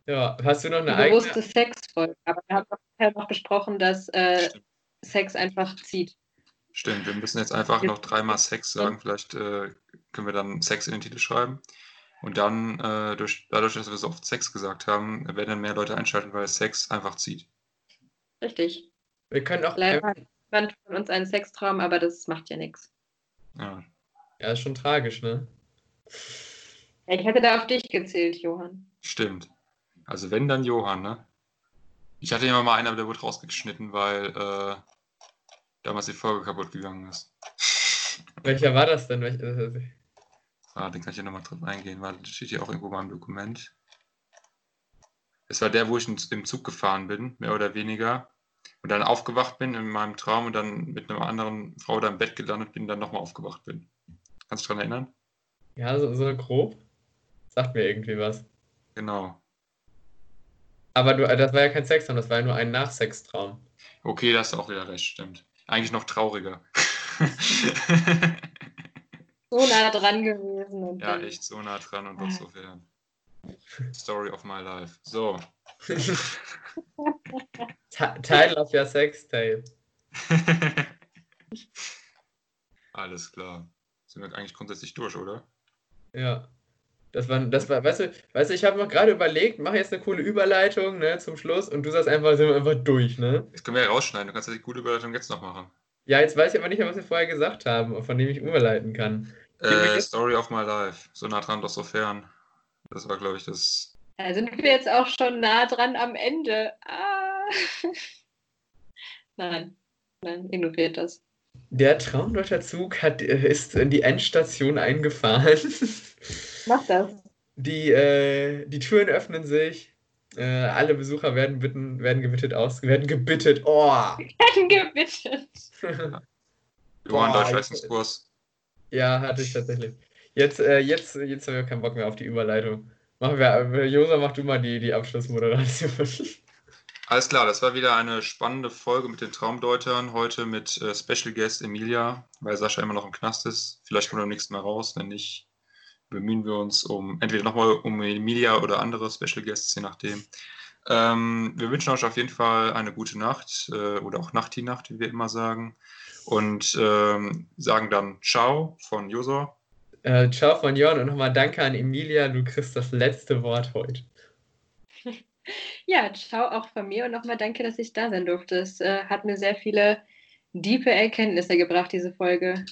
Ja, hast du noch eine Die eigene? Bewusste Sexfolge. Aber wir haben auch noch besprochen, dass äh, Sex einfach zieht. Stimmt, wir müssen jetzt einfach noch dreimal Sex sagen. Vielleicht äh, können wir dann Sex in den Titel schreiben. Und dann, äh, durch, dadurch, dass wir so oft Sex gesagt haben, werden dann mehr Leute einschalten, weil Sex einfach zieht. Richtig. Wir können auch. Leider hat niemand von uns einen Sextraum, aber das macht ja nichts. Ja. Ja, ist schon tragisch, ne? Ich hätte da auf dich gezählt, Johann. Stimmt. Also wenn, dann Johann, ne? Ich hatte immer mal einen, aber der wurde rausgeschnitten, weil äh, damals die Folge kaputt gegangen ist. <laughs> Welcher war das denn? Welcher, ah, den kann ich ja nochmal drauf eingehen, weil das steht hier auch irgendwo mal im Dokument. Es war der, wo ich im Zug gefahren bin, mehr oder weniger und dann aufgewacht bin in meinem Traum und dann mit einer anderen Frau da im Bett gelandet bin und dann nochmal aufgewacht bin. Kannst du dich daran erinnern? Ja, so, so grob. Sagt mir irgendwie was. Genau. Aber du, das war ja kein Sextraum, das war ja nur ein Nachsextraum. Okay, das ist auch wieder recht, stimmt. Eigentlich noch trauriger. <laughs> so nah dran gewesen. ja, echt so nah dran und doch so fern. Story of my life. So. Title of your sex tape. <laughs> Alles klar. Sind wir eigentlich grundsätzlich durch, oder? Ja. Das war, das war, weißt du, weißt du ich habe noch gerade überlegt, mache jetzt eine coole Überleitung ne, zum Schluss und du sagst einfach, sind wir einfach durch, ne? Das können wir ja rausschneiden, du kannst ja die coole Überleitung jetzt noch machen. Ja, jetzt weiß ich aber nicht mehr, was wir vorher gesagt haben, von dem ich überleiten kann. Äh, Story of my life. So nah dran, doch so fern. Das war, glaube ich, das. Da sind wir jetzt auch schon nah dran am Ende. Ah. <laughs> nein, nein, ignoriert das. Der Traumdeuter Zug hat, äh, ist in die Endstation eingefahren. <laughs> Mach das. Die, äh, die Türen öffnen sich. Äh, alle Besucher werden bitten, werden gebittet aus, werden gebittet. Oh! Werden gebittet. <laughs> Johann Deutsch Leistungskurs. Ja, hatte ich tatsächlich. Jetzt, äh, jetzt, jetzt haben wir keinen Bock mehr auf die Überleitung. Machen wir, äh, Josa, mach du mal die, die Abschlussmoderation. <laughs> Alles klar, das war wieder eine spannende Folge mit den Traumdeutern. Heute mit äh, Special Guest Emilia, weil Sascha immer noch im Knast ist. Vielleicht kommt er beim nächsten Mal raus. Wenn nicht, bemühen wir uns um entweder nochmal um Emilia oder andere Special Guests, je nachdem. Ähm, wir wünschen euch auf jeden Fall eine gute Nacht äh, oder auch Nacht die Nacht, wie wir immer sagen. Und ähm, sagen dann Ciao von Josor. Äh, ciao von Jörn und nochmal danke an Emilia. Du kriegst das letzte Wort heute. <laughs> Ja, ciao auch von mir und nochmal danke, dass ich da sein durfte. Es äh, hat mir sehr viele diepe Erkenntnisse gebracht, diese Folge.